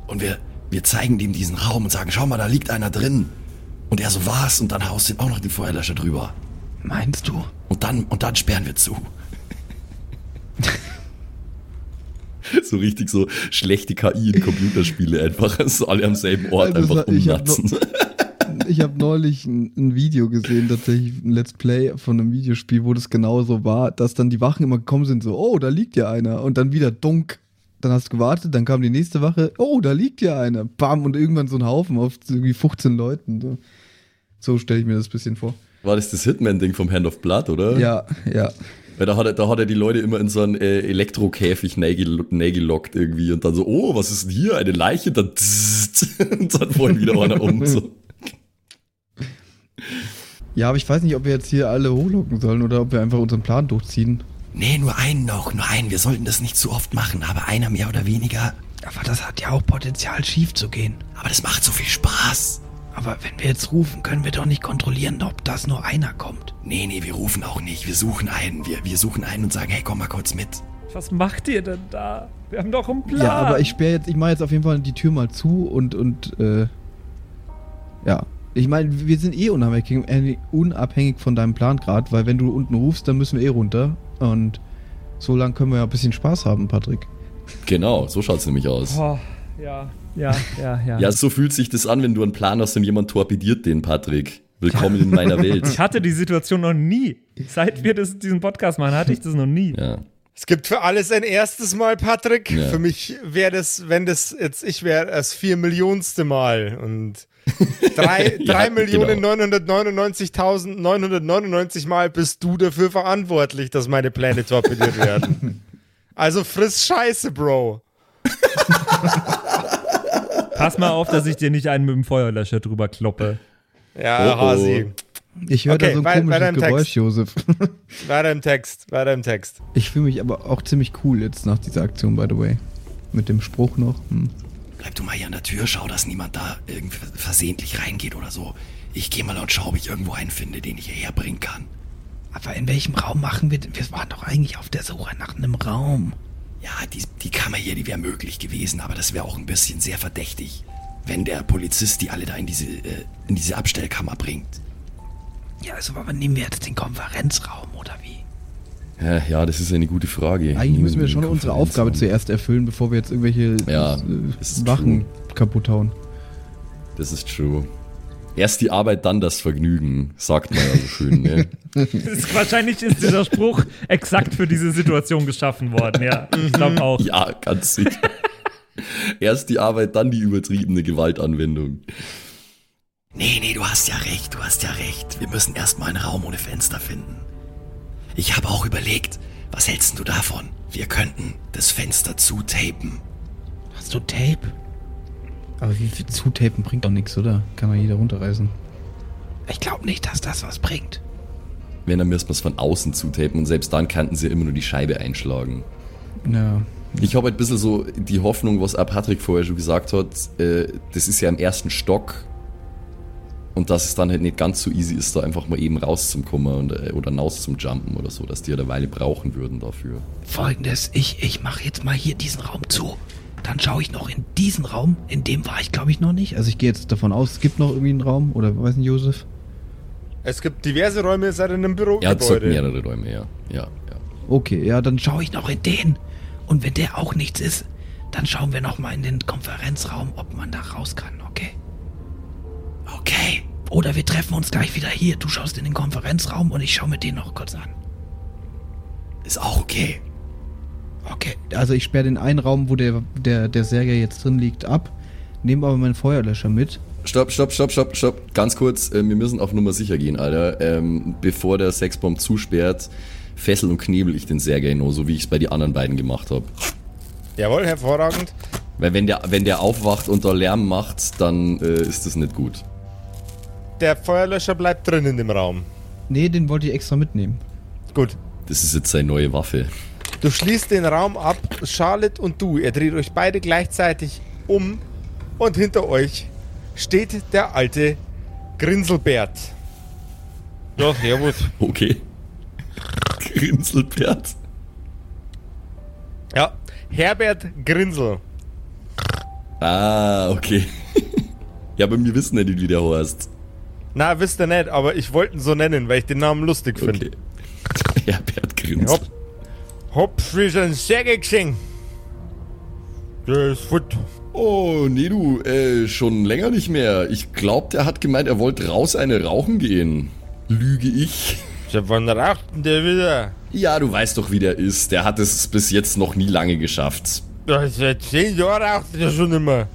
und wir, wir zeigen dem diesen Raum und sagen, schau mal, da liegt einer drin. Und er so war's und dann haust du ihm auch noch den Feuerlöscher drüber. meinst du? Und dann, und dann sperren wir zu. So richtig so schlechte KI in Computerspiele einfach. So alle am selben Ort Also, einfach ich hab umnatzen. Ich habe neulich ein, ein Video gesehen, tatsächlich ein Let's Play von einem Videospiel, wo das genauso war, dass dann die Wachen immer gekommen sind, so, oh, da liegt ja einer. Und dann wieder dunk. Dann hast du gewartet, dann kam die nächste Wache, oh, da liegt ja einer. Bam, und irgendwann so ein Haufen auf irgendwie 15 Leuten. So, so stelle ich mir das ein bisschen vor. War das das Hitman-Ding vom Hand of Blood, oder? Ja, ja. Weil da hat, er, da hat er die Leute immer in so einen äh, Elektrokäfig nägel- nägelockt irgendwie und dann so, oh, was ist denn hier? Eine Leiche? Dann und dann fallen wieder einer um. So. Ja, aber ich weiß nicht, ob wir jetzt hier alle hochlocken sollen oder ob wir einfach unseren Plan durchziehen. Nee, nur einen noch, nur einen. Wir sollten das nicht zu oft machen, aber einer mehr oder weniger. Aber das hat ja auch Potenzial, schief zu gehen. Aber das macht so viel Spaß. Aber wenn wir jetzt rufen, können wir doch nicht kontrollieren, ob das nur einer kommt. Nee, nee, wir rufen auch nicht. Wir suchen einen. Wir, wir suchen einen und sagen, hey, komm mal kurz mit. Was macht ihr denn da? Wir haben doch einen Plan. Ja, aber ich sperre jetzt, ich mache jetzt auf jeden Fall die Tür mal zu und, und, äh, ja. Ich meine, wir sind eh unabhängig, äh, unabhängig von deinem Plan gerade, weil wenn du unten rufst, dann müssen wir eh runter. Und so lange können wir ja ein bisschen Spaß haben, Patrick. Genau, so schaut's nämlich aus. Oh, ja, ja, ja, ja. Ja, so fühlt sich das an, wenn du einen Plan hast und jemand torpediert den, Patrick. Willkommen in meiner Ich Welt. hatte die Situation noch nie. Seit wir das, diesen Podcast machen, hatte ich das noch nie. Ja. Es gibt für alles ein erstes Mal, Patrick. Ja. Für mich wäre das, wenn das jetzt, ich wäre das vier Millionste Mal. Und drei, Ja, drei Millionen genau. 999.999 Mal bist du dafür verantwortlich, dass meine Pläne torpediert werden. Also friss Scheiße, Bro. Pass mal auf, dass ich dir nicht einen mit dem Feuerlöscher drüber kloppe. Ja, Oh, oh. Hasi. Ich höre Okay, da so ein wei- komisches im Geräusch, Text. Josef. Weiter im Text, weiter im Text. Ich fühle mich aber auch ziemlich cool jetzt nach dieser Aktion, by the way. Mit dem Spruch noch. Hm. Bleib du mal hier an der Tür, schau, dass niemand da irgendwie versehentlich reingeht oder so. Ich gehe mal und schau, ob ich irgendwo einen finde, den ich hierher bringen kann. Aber in welchem Raum machen wir denn? Wir waren doch eigentlich auf der Suche nach einem Raum. Ja, die, die Kammer hier, die wäre möglich gewesen, aber das wäre auch ein bisschen sehr verdächtig, wenn der Polizist die alle da in diese, äh, in diese Abstellkammer bringt. Ja, also aber nehmen wir jetzt den Konferenzraum oder wie? Ja, ja, das ist eine gute Frage. Eigentlich müssen wir schon unsere. Aufgabe zuerst erfüllen, bevor wir jetzt irgendwelche Ja, äh, Wachen kaputt hauen. Das ist true. Erst die Arbeit, dann das Vergnügen, sagt man ja so schön. Ne? Ist, wahrscheinlich ist dieser Spruch exakt für diese Situation geschaffen worden. Ja, ich glaube auch. ja, ganz sicher. Erst die Arbeit, dann die übertriebene Gewaltanwendung. Nee, nee, du hast ja recht, du hast ja recht. Wir müssen erstmal einen Raum ohne Fenster finden. Ich habe auch überlegt, was hältst du davon? Wir könnten das Fenster zutapen. Hast du Tape? Aber wie viel zutapen bringt doch nichts, oder? Kann man jeder runterreißen. Ich glaube nicht, dass das was bringt. Wenn, dann müsste man es von außen zutapen und selbst dann könnten sie immer nur die Scheibe einschlagen. Ja. Ich habe halt ein bisschen so die Hoffnung, was auch Patrick vorher schon gesagt hat, äh, das ist ja im ersten Stock Und dass es dann halt nicht ganz so easy ist, da einfach mal eben rauszukommen und, äh, oder raus zum Jumpen oder so, dass die ja eine Weile brauchen würden dafür. Folgendes, ich, ich mache jetzt mal hier diesen Raum zu. Dann schaue ich noch in diesen Raum. In dem war ich, glaube ich, noch nicht. Also ich gehe jetzt davon aus, es gibt noch irgendwie einen Raum, oder weiß nicht, Josef? Es gibt diverse Räume seit einem Büro. Er hat gesagt mehrere Räume, ja. Ja, ja. Okay, ja, dann schau. Schaue ich noch in den. Und wenn der auch nichts ist, dann schauen wir noch mal in den Konferenzraum, ob man da raus kann, okay? Okay. Oder wir treffen uns gleich wieder hier. Du schaust in den Konferenzraum und ich schaue mir den noch kurz an. Ist auch okay. Okay. Also ich sperre den einen Raum, wo der, der, der Sergei jetzt drin liegt, ab, nehme aber meinen Feuerlöscher mit. Stopp, stopp, stopp, stopp, stopp. Ganz kurz, äh, wir müssen auf Nummer sicher gehen, Alter. Ähm, bevor der Sexbomb zusperrt, fessel und knebel ich den Sergei noch, so wie ich es bei den anderen beiden gemacht habe. Jawohl, hervorragend. Weil wenn der, wenn der aufwacht und da Lärm macht, dann äh, ist das nicht gut. Der Feuerlöscher bleibt drin in dem Raum. Nee, den wollte ich extra mitnehmen. Gut. Das ist jetzt seine neue Waffe. Du schließt den Raum ab, Charlotte und du. Ihr dreht euch beide gleichzeitig um und hinter euch steht der alte Grinselbert. Ja, servus. Okay. Grinselbert. Ja, Herbert Grinsel. Ah, okay. ja, aber wir wissen nicht, wie der heißt. Na, wisst ihr nicht, aber ich wollte ihn so nennen, weil ich den Namen lustig finde. Okay. Herbert Grinsel. Hopp, hopp, für sein Säge gesehen. Der ist gut. Oh, nee, du, äh, schon länger nicht mehr. Ich glaub, der hat gemeint, er wollte raus eine rauchen gehen. Lüge ich? Seit wann raucht denn der wieder? Ja, du weißt doch, wie der ist. Der hat es bis jetzt noch nie lange geschafft. Ja, seit zehn Jahren raucht er schon immer.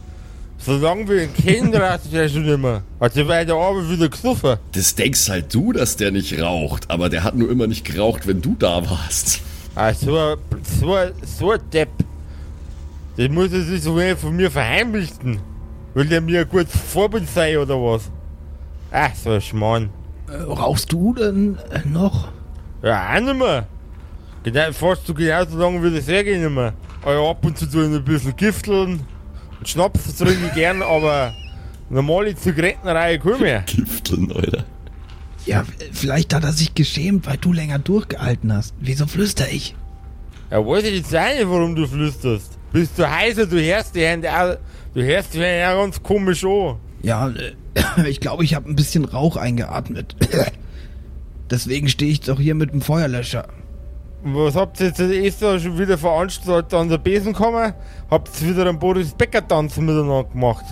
So lange wie ein Kind raucht er schon immer. Hat er bei der Arbeit wieder gesoffen. Das denkst halt du, dass der nicht raucht, aber der hat nur immer nicht geraucht, wenn du da warst. Ah, so ein, so ein, so ein Depp. Das muss er sich so wenig von mir verheimlichen. Will der mir ein gutes Vorbild sein oder was? Ach, so ein Schmarrn. Äh, rauchst du denn äh, noch? Ja, auch nicht mehr. Genau, fast du genauso lange wie das nicht mehr. Aber ab und zu ich ein bisschen gifteln. Und Schnaps trinke ich gern, aber normale Zigarettenreihe kann ich mehr. Gifteln, Alter. Ja, vielleicht hat er sich geschämt, weil du länger durchgehalten hast. Wieso flüster ich? Ja, weiß ich jetzt auch nicht, warum du flüsterst. Bist du heißer, du hörst die Hände auch, du hörst die Hände auch ganz komisch an. Ja, äh, ich glaube, ich habe ein bisschen Rauch eingeatmet. Deswegen stehe ich doch hier mit dem Feuerlöscher. Was habt ihr jetzt ist da schon wieder veranstaltet an der Besenkammer? Habt ihr wieder einen Boris Becker Tanz miteinander gemacht?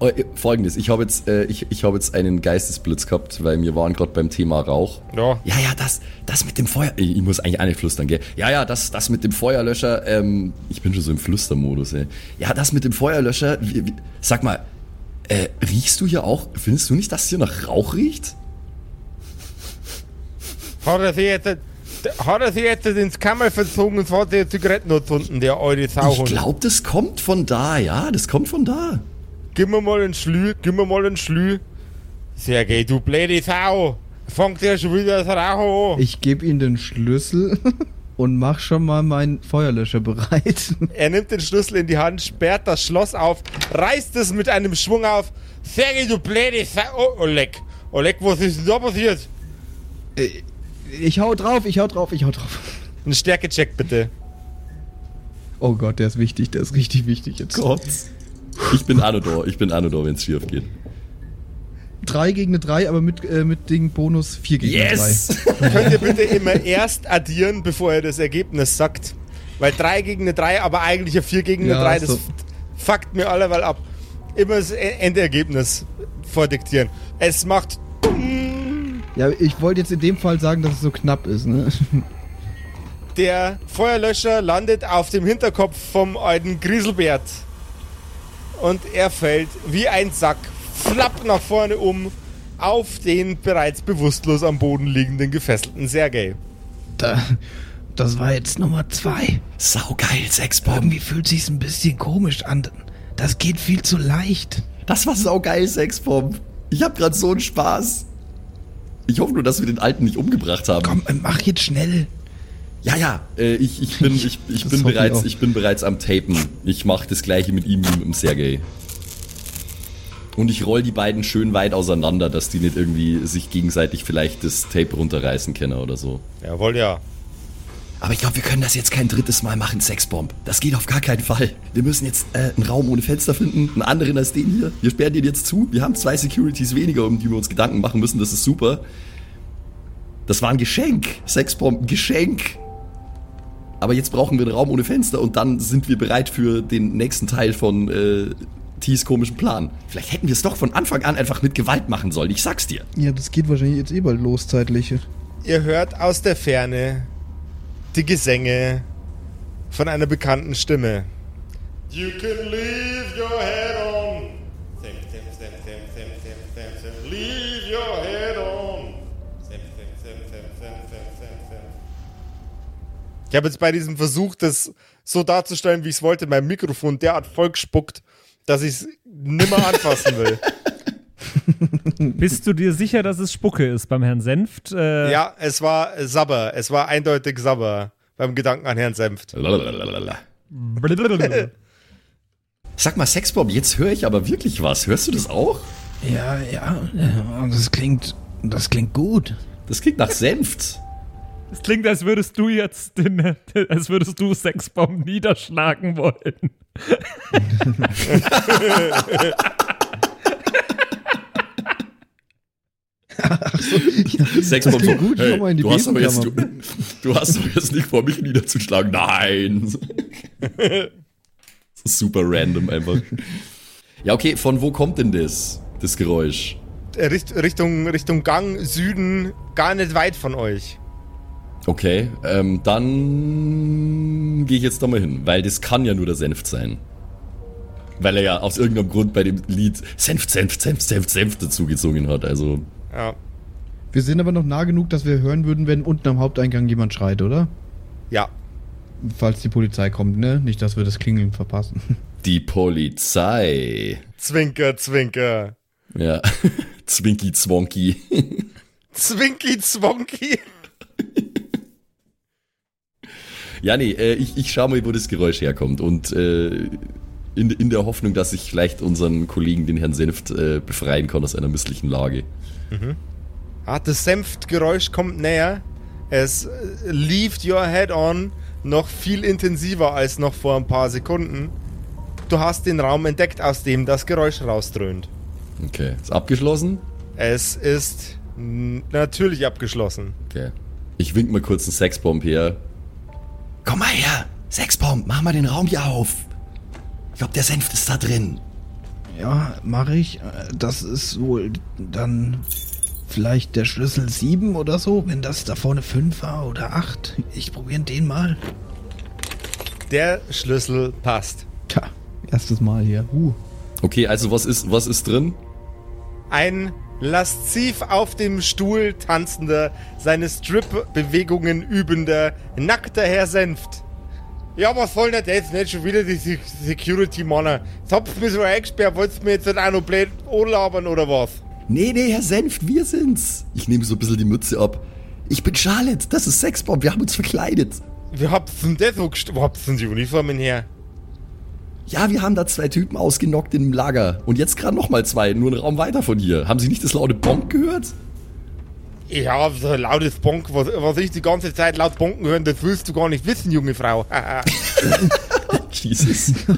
Äh, Folgendes, ich habe jetzt, äh, ich, ich hab jetzt einen Geistesblitz gehabt, weil wir waren gerade beim Thema Rauch. Ja. Ja, ja, das, das mit dem Feuer. Ich ich muss eigentlich auch nicht flüstern, gell? Ja, ja, das, das mit dem Feuerlöscher, ähm, ich bin schon so im Flüstermodus, ey. Ja, das mit dem Feuerlöscher, wie, wie, sag mal, äh, riechst du hier auch, findest du nicht, dass hier nach Rauch riecht? Hat er sich jetzt, hat er sich jetzt ins Kammer verzogen und hat sich Zigaretten anzünden, der eure Ich Sauhund. glaube, das kommt von da, ja, das kommt von da. Gib mir mal einen Schlü, gib mir mal einen Schlü. Sergej, du blöde Sau. Fangt ja schon wieder das Rauchen an. Ich gebe ihm den Schlüssel und mach schon mal meinen Feuerlöscher bereit. Er nimmt den Schlüssel in die Hand, sperrt das Schloss auf, reißt es mit einem Schwung auf. Sergej, du blöde Sau. Oh, Oleg. Oleg, was ist denn da passiert? Ich hau drauf, ich hau drauf, ich hau drauf. Ein Stärkecheck bitte. Oh Gott, der ist wichtig, der ist richtig wichtig jetzt. Gott. Ich bin Anodor, ich bin Anodor, wenn es schief geht. 3 gegen eine 3, aber mit, äh, mit Ding Bonus 4 gegen Yes! Könnt ihr bitte immer erst addieren, bevor ihr das Ergebnis sagt? Weil 3 gegen eine 3, aber eigentlich ein 4 gegen eine Ja, 3, das so. fuckt mir allerweil ab. Immer das E- Endergebnis vordiktieren. Es macht 2. Ja, ich wollte jetzt in dem Fall sagen, dass es so knapp ist, ne? Der Feuerlöscher landet auf dem Hinterkopf vom alten Grieselbert. Und er fällt wie ein Sack flapp nach vorne um auf den bereits bewusstlos am Boden liegenden gefesselten Sergei. Da, das war jetzt Nummer zwei. Saugeil, Sexbomb. Irgendwie fühlt sich's ein bisschen komisch an. Das geht viel zu leicht. Das war saugeil, Sexbomb. Ich hab grad so einen Spaß. Ich hoffe nur, dass wir den Alten nicht umgebracht haben. Komm, äh, mach jetzt schnell. Ja, ja, äh, ich, ich, bin, ich, ich, bin ich bereits, auch. ich bin bereits am Tapen. Ich mache das gleiche mit ihm wie mit dem Sergei. Und ich roll die beiden schön weit auseinander, dass die nicht irgendwie sich gegenseitig vielleicht das Tape runterreißen können oder so. Jawohl, ja. Aber ich glaube, wir können das jetzt kein drittes Mal machen, Sexbomb. Das geht auf gar keinen Fall. Wir müssen jetzt äh, einen Raum ohne Fenster finden, einen anderen als den hier. Wir sperren den jetzt zu. Wir haben zwei Securities weniger, um die wir uns Gedanken machen müssen. Das ist super. Das war ein Geschenk. Sexbomb, ein Geschenk. Aber jetzt brauchen wir einen Raum ohne Fenster und dann sind wir bereit für den nächsten Teil von äh, T's komischen Plan. Vielleicht hätten wir es doch von Anfang an einfach mit Gewalt machen sollen. Ich sag's dir. Ja, das geht wahrscheinlich jetzt eh bald los, zeitlich. Ihr hört aus der Ferne die Gesänge von einer bekannten Stimme. You can leave your head on. Leave your head on. Ich habe jetzt bei diesem Versuch, das so darzustellen, wie ich es wollte, mein Mikrofon derart vollgespuckt, dass ich es nimmer anfassen will. Bist du dir sicher, dass es Spucke ist beim Herrn Senft? Äh, Ja, es war Sabber. Es war eindeutig Sabber beim Gedanken an Herrn Senft. Sag mal, Sexbomb, Jetzt höre ich aber wirklich was. Hörst du das auch? Ja, ja, äh, das klingt, das klingt gut. Das klingt nach Senft. Es klingt, als würdest du jetzt den, als würdest du Sexbomb niederschlagen wollen. So gut. Schau mal in die du, hast aber jetzt, du, du hast aber jetzt nicht vor, mich niederzuschlagen. Nein. Super random einfach. Ja, okay, von wo kommt denn das, das Geräusch? Äh, Richt, Richtung, Richtung Gang Süden, gar nicht weit von euch. Okay, ähm, dann gehe ich jetzt da mal hin, weil das kann ja nur der Senft sein. Weil er ja aus irgendeinem Grund bei dem Lied Senft, Senft, Senft, Senft, Senft dazu gesungen hat. Also, Ja. Wir sind aber noch nah genug, dass wir hören würden, wenn unten am Haupteingang jemand schreit, oder? Ja. Falls die Polizei kommt, ne? Nicht, dass wir das Klingeln verpassen. die Polizei. Zwinker, Zwinker. Ja, Zwinky Zwonky. Zwinky, Zwonky. Ja, nee, äh, ich, ich schau mal, wo das Geräusch herkommt. Und äh, in, in der Hoffnung, dass ich vielleicht unseren Kollegen, den Herrn Senft, äh, befreien kann aus einer misslichen Lage. Ah, das Senftgeräusch kommt näher. Es leaved your head on noch viel intensiver als noch vor ein paar Sekunden. Du hast den Raum entdeckt, aus dem das Geräusch rausdröhnt. Okay, ist abgeschlossen? Es ist natürlich abgeschlossen. Okay. Ich wink mal kurz einen Sexbomb her. Komm mal her. Sexbomb, mach mal den Raum hier auf. Ich glaube, der Senft ist da drin. Ja, mache ich. Äh, Das ist wohl dann vielleicht der Schlüssel 7 oder so, wenn das da vorne 5 war oder 8. Ich probiere den mal. Der Schlüssel passt. Tja, erstes Mal hier. Uh. Okay, also was ist, was ist drin? Ein lasziv auf dem Stuhl tanzender, seine Strip-Bewegungen übender, nackter Herr Senft. Ja, was soll denn das? Nicht schon wieder die Se- Security-Manner. Jetzt habt ihr mich so eingesperrt, wollt ihr mir jetzt auch noch blöd anlabern oder was? Nee, nee, Herr Senft, wir sind's. Ich nehme so ein bisschen die Mütze ab. Ich bin Charlotte, das ist Sexbomb, wir haben uns verkleidet. Wie habt ihr denn das so Wo habt ihr denn die Uniformen her? Ja, wir haben da zwei Typen ausgenockt im Lager. Und jetzt gerade nochmal zwei, nur einen Raum weiter von hier. Haben Sie nicht das laute Bonk gehört? Ja, so ein lautes Bonk, was, was ich die ganze Zeit laut bonken hören, das willst du gar nicht wissen, junge Frau. Jesus.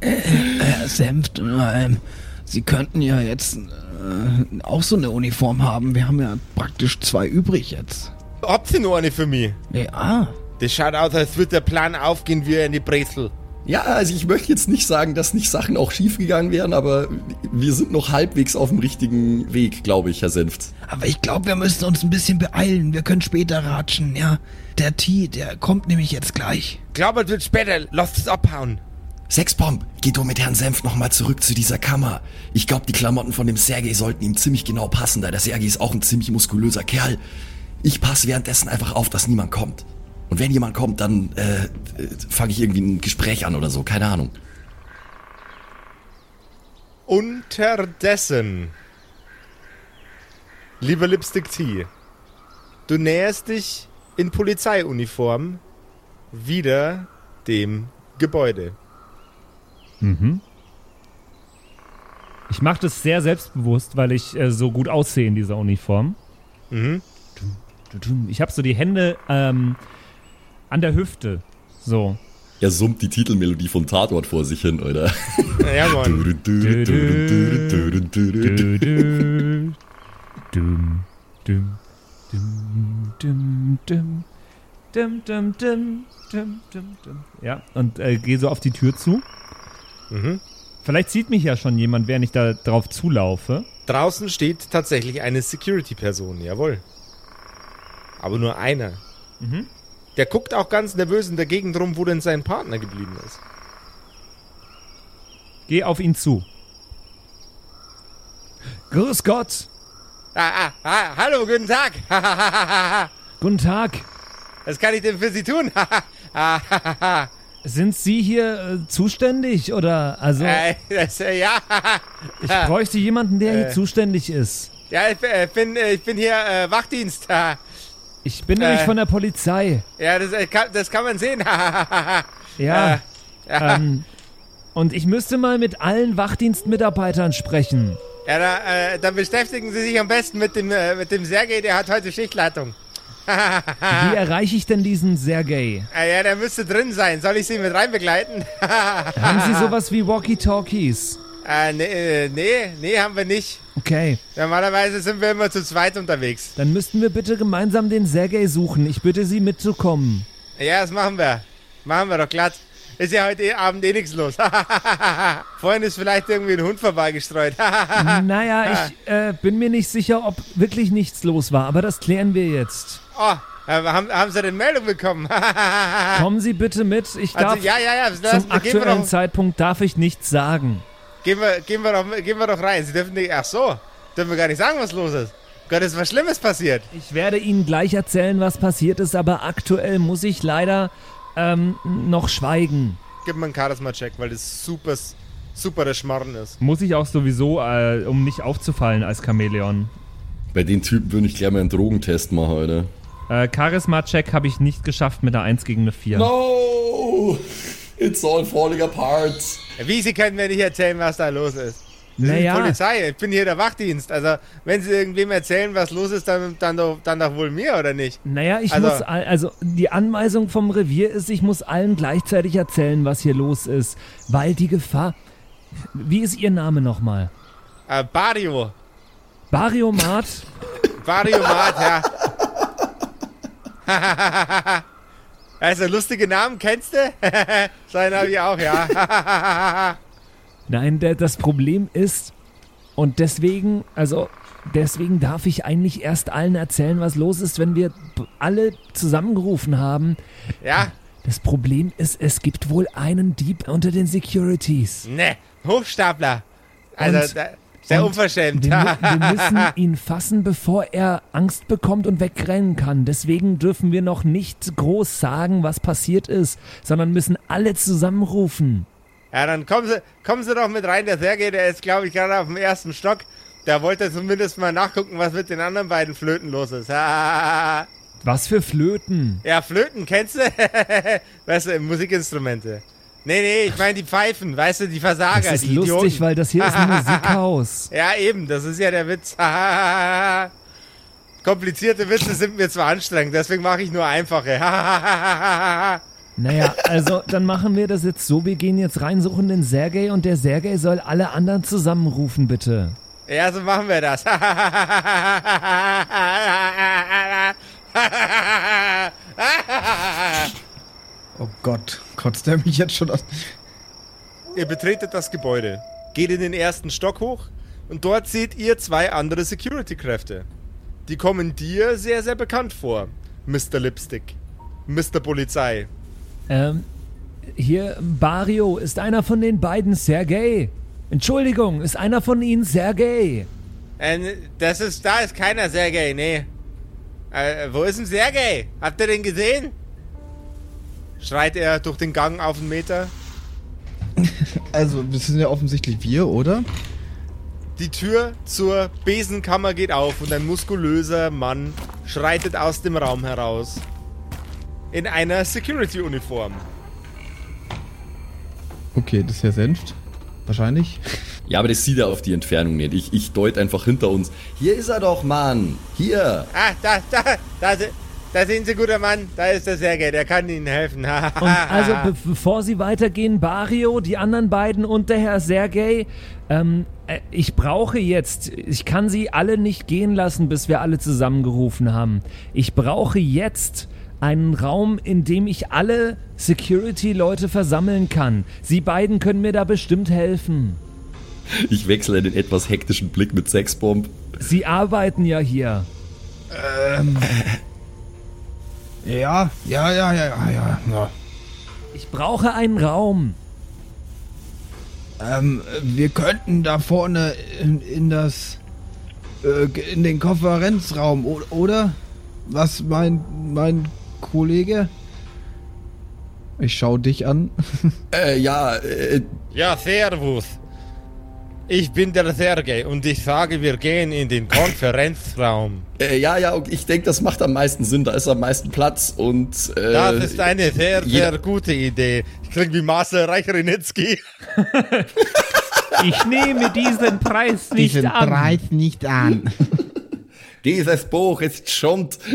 Herr Senft, ähm, Sie könnten ja jetzt äh, auch so eine Uniform haben. Wir haben ja praktisch zwei übrig jetzt. habt ihr noch eine für mich? Ja, Das schaut aus, als würde der Plan aufgehen wie eine Brezel. Ja, also ich möchte jetzt nicht sagen, dass nicht Sachen auch schiefgegangen wären, aber wir sind noch halbwegs auf dem richtigen Weg, glaube ich, Herr Senft. aber ich glaube, wir müssen uns ein bisschen beeilen. Wir können später ratschen, ja. Der T, der kommt nämlich jetzt gleich. Glaubert wird später, lasst es abhauen. Sexbomb, geh du mit Herrn Senft nochmal zurück zu dieser Kammer. Ich glaube, die Klamotten von dem Sergei sollten ihm ziemlich genau passen, da der Sergei ist auch ein ziemlich muskulöser Kerl. Ich passe währenddessen einfach auf, dass niemand kommt. Und wenn jemand kommt, dann äh, fange ich irgendwie ein Gespräch an oder so, keine Ahnung. Unterdessen, lieber Lipstick T, du näherst dich in Polizeiuniform wieder dem Gebäude. Mhm. Ich mache das sehr selbstbewusst, weil ich äh, so gut aussehe in dieser Uniform. Mhm. Ich habe so die Hände ähm, an der Hüfte. So. Er summt die Titelmelodie von Tatort vor sich hin, oder? Ja, Mann. Dum, dum, dum, dum. Ja, und äh, gehe so auf die Tür zu. Mhm. Vielleicht sieht mich ja schon jemand, während ich da drauf zulaufe. Draußen steht tatsächlich eine Security-Person, jawohl. Aber nur einer. Mhm. Der guckt auch ganz nervös in der Gegend rum, wo denn sein Partner geblieben ist. Geh auf ihn zu. Grüß Gott. Ah, ah, ah, hallo, guten Tag. Guten Tag. Was kann ich denn für Sie tun? Sind Sie hier äh, zuständig oder also äh, das, äh, ja, ich bräuchte jemanden, der hier äh. zuständig ist. ja, ich, äh, bin, äh, ich bin hier Wachdienst. Ich bin nämlich Äh. von der Polizei. Ja, das, äh, kann, das kann man sehen. Ja. Äh, ja. Ähm, und ich müsste mal mit allen Wachdienstmitarbeitern sprechen. Ja, da, äh, dann beschäftigen Sie sich am besten mit dem, äh, mit dem Sergei, der hat heute Schichtleitung. Wie erreiche ich denn diesen Sergei? Ah, ja, der müsste drin sein. Soll ich Sie mit rein begleiten? Haben Sie sowas wie Walkie-Talkies? Äh, nee, nee, nee, haben wir nicht. Okay, Normalerweise sind wir immer zu zweit unterwegs. dann müssten wir bitte gemeinsam den Sergei suchen. Ich bitte Sie mitzukommen. Ja, das machen wir. Machen wir doch glatt. Ist ja heute Abend eh nichts los. Vorhin ist vielleicht irgendwie ein Hund vorbeigestreut. Naja, ich äh, bin mir nicht sicher, ob wirklich nichts los war, aber das klären wir jetzt. oh, haben, haben Sie denn Meldung bekommen? Kommen Sie bitte mit. Ich darf also, ja, ja, ja. Das, zum aktuellen Zeitpunkt darf ich nichts sagen. Gehen, wir, gehen, wir doch, gehen wir doch rein. Sie dürfen nicht. Ach so. Dürfen wir gar nicht sagen, was los ist. Gott, ist was Schlimmes passiert. Ich werde Ihnen gleich erzählen, was passiert ist, aber aktuell muss ich leider ähm, noch schweigen. Gib mir einen Charisma-Check, weil das super, super der Schmarrn ist. Muss ich auch sowieso, äh, um nicht aufzufallen als Chamäleon. Bei den Typen würde ich gleich mal einen Drogentest machen, Alter. Äh, Charisma-Check habe ich nicht geschafft mit der 1 gegen eine 4. No! It's all falling apart. Wie, Sie können mir nicht erzählen, was da los ist. Das Naja. ist die Polizei. Ich bin hier der Wachdienst. Also, wenn Sie irgendwem erzählen, was los ist, dann, dann, doch, dann doch wohl mir, oder nicht? Naja, ich Also- muss, also die Anweisung vom Revier ist, ich muss allen gleichzeitig erzählen, was hier los ist, weil die Gefahr. Wie ist Ihr Name nochmal? Äh, Barrio. Bariomat? Barrio Mart, ja. Also, lustige Namen, kennst du? Seinen habe ich auch, ja. Nein, der, das Problem ist, und deswegen, also deswegen darf ich eigentlich erst allen erzählen, was los ist, wenn wir alle zusammengerufen haben. ja? Das Problem ist, es gibt wohl einen Dieb unter den Securities. Ne, Hochstapler. Also, Und- da, sehr und unverschämt. Wir, wir müssen ihn fassen, bevor er Angst bekommt und wegrennen kann. Deswegen dürfen wir noch nicht groß sagen, was passiert ist, sondern müssen alle zusammenrufen. Ja, dann kommen Sie, kommen Sie doch mit rein. Der Sergei, der ist, glaube ich, gerade auf dem ersten Stock. Da wollte er zumindest mal nachgucken, was mit den anderen beiden Flöten los ist. ja, Was für Flöten. Flöten, kennst du? weißt du, Musikinstrumente. Nee, nee, ich meine die Pfeifen, weißt du, die Versager, Das ist die lustig, Idioten. weil das hier ist ein Musikhaus. Ja, eben, das ist ja der Witz. Komplizierte Witze sind mir zwar anstrengend, deswegen mache ich nur einfache. Naja, also dann machen wir das jetzt so, wir gehen jetzt rein, suchen den Sergei und der Sergei soll alle anderen zusammenrufen, bitte. ja, so machen wir das. Oh Gott, kotzt der mich jetzt schon aus. Ihr betretet das Gebäude, geht in den ersten Stock hoch und dort seht ihr zwei andere Security-Kräfte. Die kommen dir sehr, sehr bekannt vor, Mr. Lipstick, Mr. Polizei. Ähm, hier, Bario, ist einer von den beiden Sergei? Entschuldigung, ist einer von ihnen Sergei? Äh, das ist, da ist keiner Sergei, nee. Äh, wo ist denn Sergei? Habt ihr den gesehen? Schreit er durch den Gang auf einen Meter. Also, das sind ja offensichtlich wir, oder? Die Tür zur Besenkammer geht auf und ein muskulöser Mann schreitet aus dem Raum heraus. In einer Security-Uniform. Okay, das ist ja Senft. Wahrscheinlich. Ja, aber das sieht er auf die Entfernung nicht. Ich, ich deute einfach hinter uns. Hier ist er doch, Mann. Hier. Ah, da, da, da, da sind Sie, guter Mann. Da ist der Sergej, der kann Ihnen helfen. Und also be bevor Sie weitergehen, Bario, die anderen beiden und der Herr Sergej, ähm, äh, ich brauche jetzt, ich kann Sie alle nicht gehen lassen, bis wir alle zusammengerufen haben. Ich brauche jetzt einen Raum, in dem ich alle Security-Leute versammeln kann. Sie beiden können mir da bestimmt helfen. Ich wechsle einen etwas hektischen Blick mit Sexbomb. Sie arbeiten ja hier. Ähm. Ja, ja, ja, ja, ja, ja. ja. Ich brauche einen Raum. Ähm, wir könnten da vorne in, in das. Äh, in den Konferenzraum, oder? Was mein, mein Kollege? Ich schau dich an. Äh, ja, äh, Ja, servus. Ich bin der Sergej und ich sage, wir gehen in den Konferenzraum. äh, ja, ja, und ich denke, das macht am meisten Sinn. Da ist am meisten Platz und. Äh, Das ist eine sehr, sehr gute Idee. Ich klinge wie Marcel Reich-Renitzky. Ich nehme diesen Preis nicht an. nicht an. Dieses Buch ist Schund.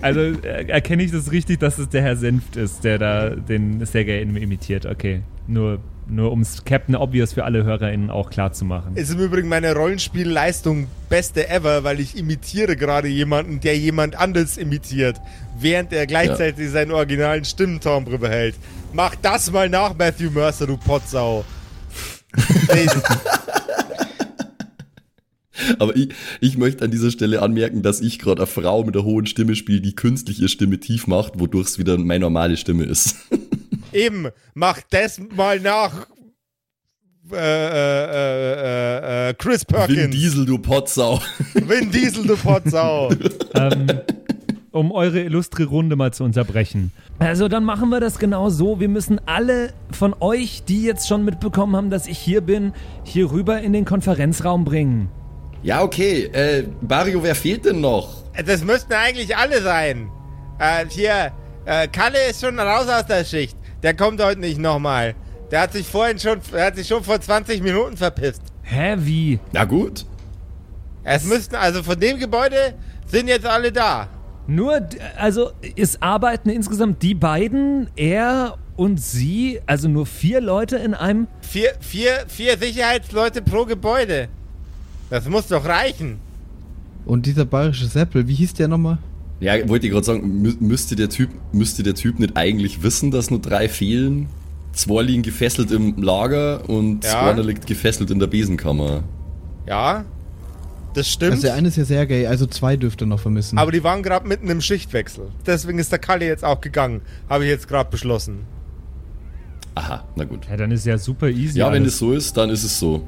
Also äh, erkenne ich das richtig, dass es der Herr Senft ist, der da den Sergei imitiert. Okay, nur, nur um es Captain Obvious für alle HörerInnen auch klar zu machen. Ist im Übrigen meine Rollenspielleistung beste ever, weil ich imitiere gerade jemanden, der jemand anderes imitiert, während er gleichzeitig seinen originalen Stimmentimbre behält. Mach das mal nach, Matthew Mercer, du Potsau. Aber ich, ich möchte an dieser Stelle anmerken, dass ich gerade eine Frau mit einer hohen Stimme spiele, die künstlich ihre Stimme tief macht, wodurch es wieder meine normale Stimme ist. Eben, mach das mal nach. Äh, äh, äh, äh, Chris Perkins. Vin Diesel, du Potsau. Vin Diesel, du Potsau. ähm, um eure illustre Runde mal zu unterbrechen. Also dann machen wir das genau so. Wir müssen alle von euch, die jetzt schon mitbekommen haben, dass ich hier bin, hier rüber in den Konferenzraum bringen. Ja, okay. Äh, Mario, wer fehlt denn noch? Das müssten eigentlich alle sein. Äh, hier, äh, Kalle ist schon raus aus der Schicht. Der kommt heute nicht nochmal. Der hat sich vorhin schon, der hat sich schon vor 20 Minuten verpisst. Hä, wie? Na gut. Es müssten, also von dem Gebäude sind jetzt alle da. Nur, also es arbeiten insgesamt die beiden, er und sie, also nur vier Leute in einem. Vier, vier, vier Sicherheitsleute pro Gebäude. Das muss doch reichen. Und dieser bayerische Seppel, wie hieß der nochmal? Ja, wollte ich gerade sagen, mü müsste der Typ, müsste der Typ nicht eigentlich wissen, dass nur drei fehlen? Zwei liegen gefesselt im Lager und Ja. einer liegt gefesselt in der Besenkammer. Ja, das stimmt. Also der eine ist ja sehr gay, also zwei dürfte noch vermissen. aber die waren gerade mitten im Schichtwechsel. Deswegen ist der Kalle jetzt auch gegangen. Habe ich jetzt gerade beschlossen. Aha, na gut. Ja, dann ist ja super easy. Ja, wenn alles. es so ist, dann ist es so.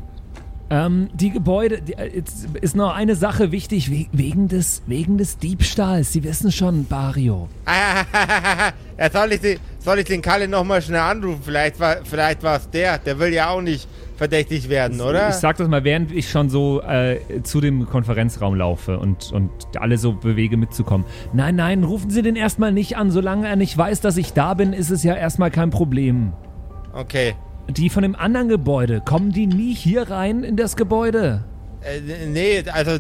Ähm, die Gebäude, die, äh, jetzt ist noch eine Sache wichtig, we wegen, des, wegen des Diebstahls. Sie wissen schon, Bario. ja, soll, ich den, soll ich den Kalle nochmal schnell anrufen? Vielleicht war vielleicht war es der. Der will ja auch nicht verdächtig werden, oder? Ich sag das mal, während ich schon so äh, zu dem Konferenzraum laufe und, und alle so bewege mitzukommen. Nein, nein, rufen Sie den erstmal nicht an. Solange er nicht weiß, dass ich da bin, ist es ja erstmal kein Problem. okay. Die von dem anderen Gebäude, kommen die nie hier rein in das Gebäude? Äh, nee, also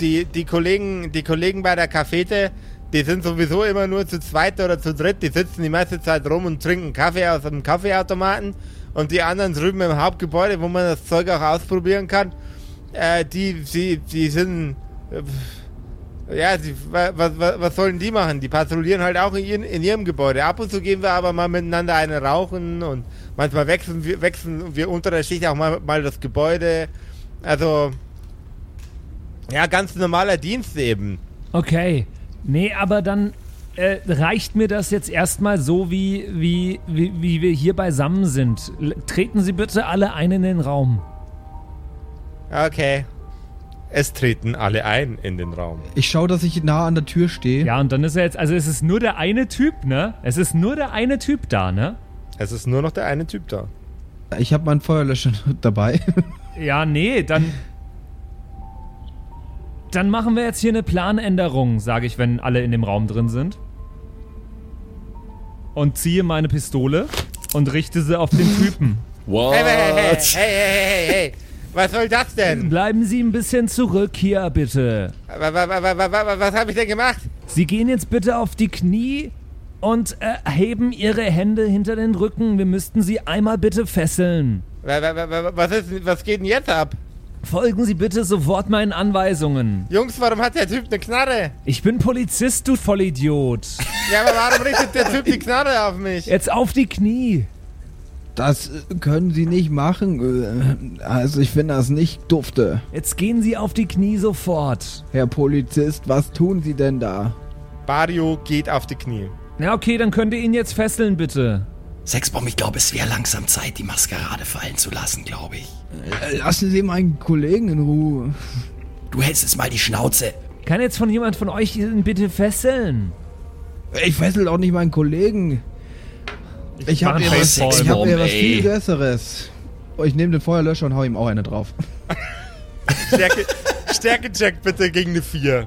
die, die, Kollegen, die Kollegen bei der Cafete, die sind sowieso immer nur zu zweit oder zu dritt. Die sitzen die meiste Zeit rum und trinken Kaffee aus dem Kaffeeautomaten. Und die anderen drüben im Hauptgebäude, wo man das Zeug auch ausprobieren kann, äh, die, die, die sind. Ja, die, was, was, was sollen die machen? Die patrouillieren halt auch in, ihren, in ihrem Gebäude. Ab und zu gehen wir aber mal miteinander eine rauchen und manchmal wechseln wir, wechseln wir unter der Schicht auch mal, mal das Gebäude. Also, ja, ganz normaler Dienst eben. Okay. Nee, aber dann äh, reicht mir das jetzt erstmal so, wie, wie, wie, wie wir hier beisammen sind. Treten Sie bitte alle ein in den Raum. Okay. Es treten alle ein in den Raum. ich schaue, dass ich nah an der Tür stehe. Ja, und dann ist er jetzt, also es ist nur der eine Typ, ne? Es ist nur der eine Typ da, ne? Es ist nur noch der eine Typ da. Ich habe meinen Feuerlöscher dabei. Ja, nee, dann. Dann machen wir jetzt hier eine Planänderung, sage ich, wenn alle in dem Raum drin sind. Und ziehe meine Pistole und richte sie auf den Typen. What? Hey, hey, hey, hey, hey, hey, hey, hey. Was soll das denn? Bleiben Sie ein bisschen zurück hier, bitte. Wa- wa- wa- wa- wa- wa- Was habe ich denn gemacht? Sie gehen jetzt bitte auf die Knie und äh, heben Ihre Hände hinter den Rücken. Wir müssten Sie einmal bitte fesseln. Wa- wa- wa- wa- Was, ist, was geht denn jetzt ab? Folgen Sie bitte sofort meinen Anweisungen. Jungs, warum hat der Typ eine Knarre? Ich bin Polizist, du Vollidiot. Ja, aber warum richtet der Typ die Knarre auf mich? Jetzt auf die Knie. Das äh, können Sie nicht machen. Äh, Also ich finde das nicht dufte. Jetzt gehen Sie auf die Knie sofort. Herr Polizist, was tun Sie denn da? Mario geht auf die Knie. Ja, okay, dann könnt ihr ihn jetzt fesseln, bitte. Sexbomb, ich glaube, es wäre langsam Zeit, die Maskerade fallen zu lassen, glaube ich. Äh, Lassen Sie meinen Kollegen in Ruhe. Du hältst jetzt mal die Schnauze. Kann jetzt von jemand von euch ihn bitte fesseln? Ich fessel auch nicht meinen Kollegen. Ich habe ich hab hier was viel Besseres. Oh, Ich nehme den Feuerlöscher und hau ihm auch eine drauf. Stärke, Stärke-Check bitte gegen eine 4.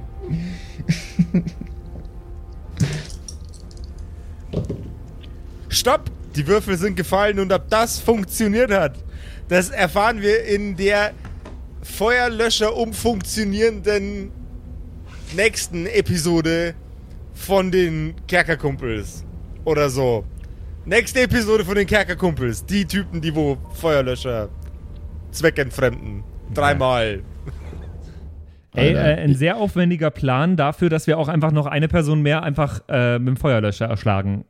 Stopp! Die Würfel sind gefallen und ob das funktioniert hat, das erfahren wir in der Feuerlöscher umfunktionierenden nächsten Episode von den Kerkerkumpels. Oder so. Nächste Episode von den Kerkerkumpels. Die Typen, die wo Feuerlöscher zweckentfremden. Dreimal. Ey, äh, ein sehr aufwendiger Plan dafür, dass wir auch einfach noch eine Person mehr einfach äh, mit dem Feuerlöscher erschlagen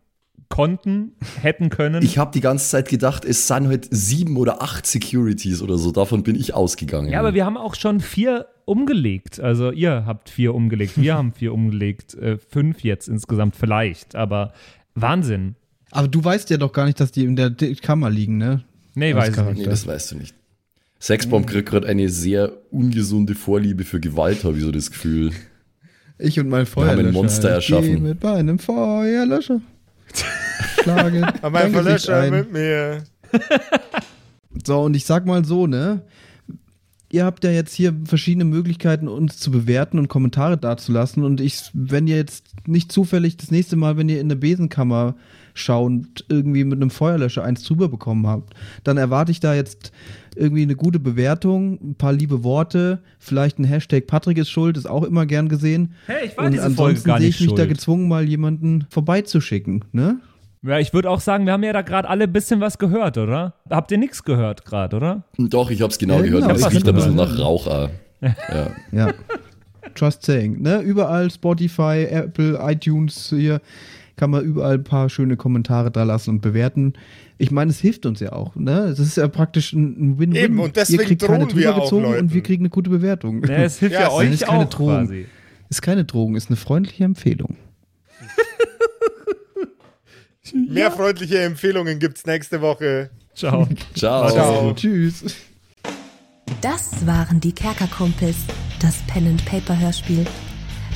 konnten, hätten können. Ich habe die ganze Zeit gedacht, es sind halt sieben oder acht Securities oder so. Davon bin ich ausgegangen. ja, aber wir haben auch schon vier umgelegt. Also ihr habt vier umgelegt, wir haben vier umgelegt, äh, fünf jetzt insgesamt vielleicht. Aber Wahnsinn. Aber du weißt ja doch gar nicht, dass die in der Kammer liegen, ne? Nee, weiß ich nicht. Nee, das weißt du nicht. Sexbomb kriegt gerade eine sehr ungesunde Vorliebe für Gewalt, habe ich so das Gefühl. Ich und mein haben Feuerlöscher. ein Monster Ich erschaffen. geh mit meinem Feuerlöscher. Schlage. Aber mein ein. mit mir. So, und ich sag mal so, ne? Ihr habt ja jetzt hier verschiedene Möglichkeiten, uns zu bewerten und Kommentare dazulassen. Und ich, wenn ihr jetzt nicht zufällig das nächste Mal, wenn ihr in der Besenkammer schaut, irgendwie mit einem Feuerlöscher eins drüber bekommen habt, dann erwarte ich da jetzt irgendwie eine gute Bewertung, ein paar liebe Worte, vielleicht ein Hashtag Patrick ist schuld, ist auch immer gern gesehen. Hey, ich war und diese ansonsten Folge gar sehe nicht ich mich da schuld. gezwungen, mal jemanden vorbeizuschicken, ne? Ja, ich würde auch sagen, wir haben ja da gerade alle ein bisschen was gehört, oder? Habt ihr nichts gehört gerade, oder? Doch, ich habe es genau Ja, gehört. genau, Es ich riecht ein bisschen nach gehört. Rauch. auch. Ja. Ja. Just saying. Ne? Überall Spotify, Apple, iTunes hier kann man überall ein paar schöne Kommentare da lassen und bewerten. Ich meine, es hilft uns ja auch. Ne? Es ist ja praktisch ein Win-Win. Eben, und deswegen Ihr kriegt keine auch gezogen Leuten. und wir kriegen eine gute Bewertung. Ja, es hilft Ja, ja, euch ist keine auch Drohung. quasi. Ist keine Drohung, ist eine freundliche Empfehlung. Mehr freundliche Empfehlungen gibt's nächste Woche. Ciao. Ciao. Ciao. Tschüss. Das waren die Kerkerkumpels, das Pen and Paper Hörspiel.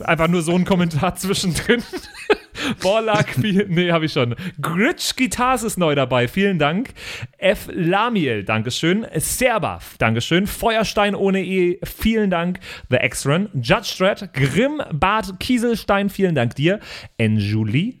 einfach nur so ein Kommentar zwischendrin. Borlak, nee, habe ich schon. Gritsch Guitars ist neu dabei, vielen Dank. F. Lamiel, Dankeschön. Serbaf, Dankeschön. Feuerstein ohne E, vielen Dank. The X-Run. Judge Strat, Grimm, Bart Kieselstein, vielen Dank dir. Enjuli,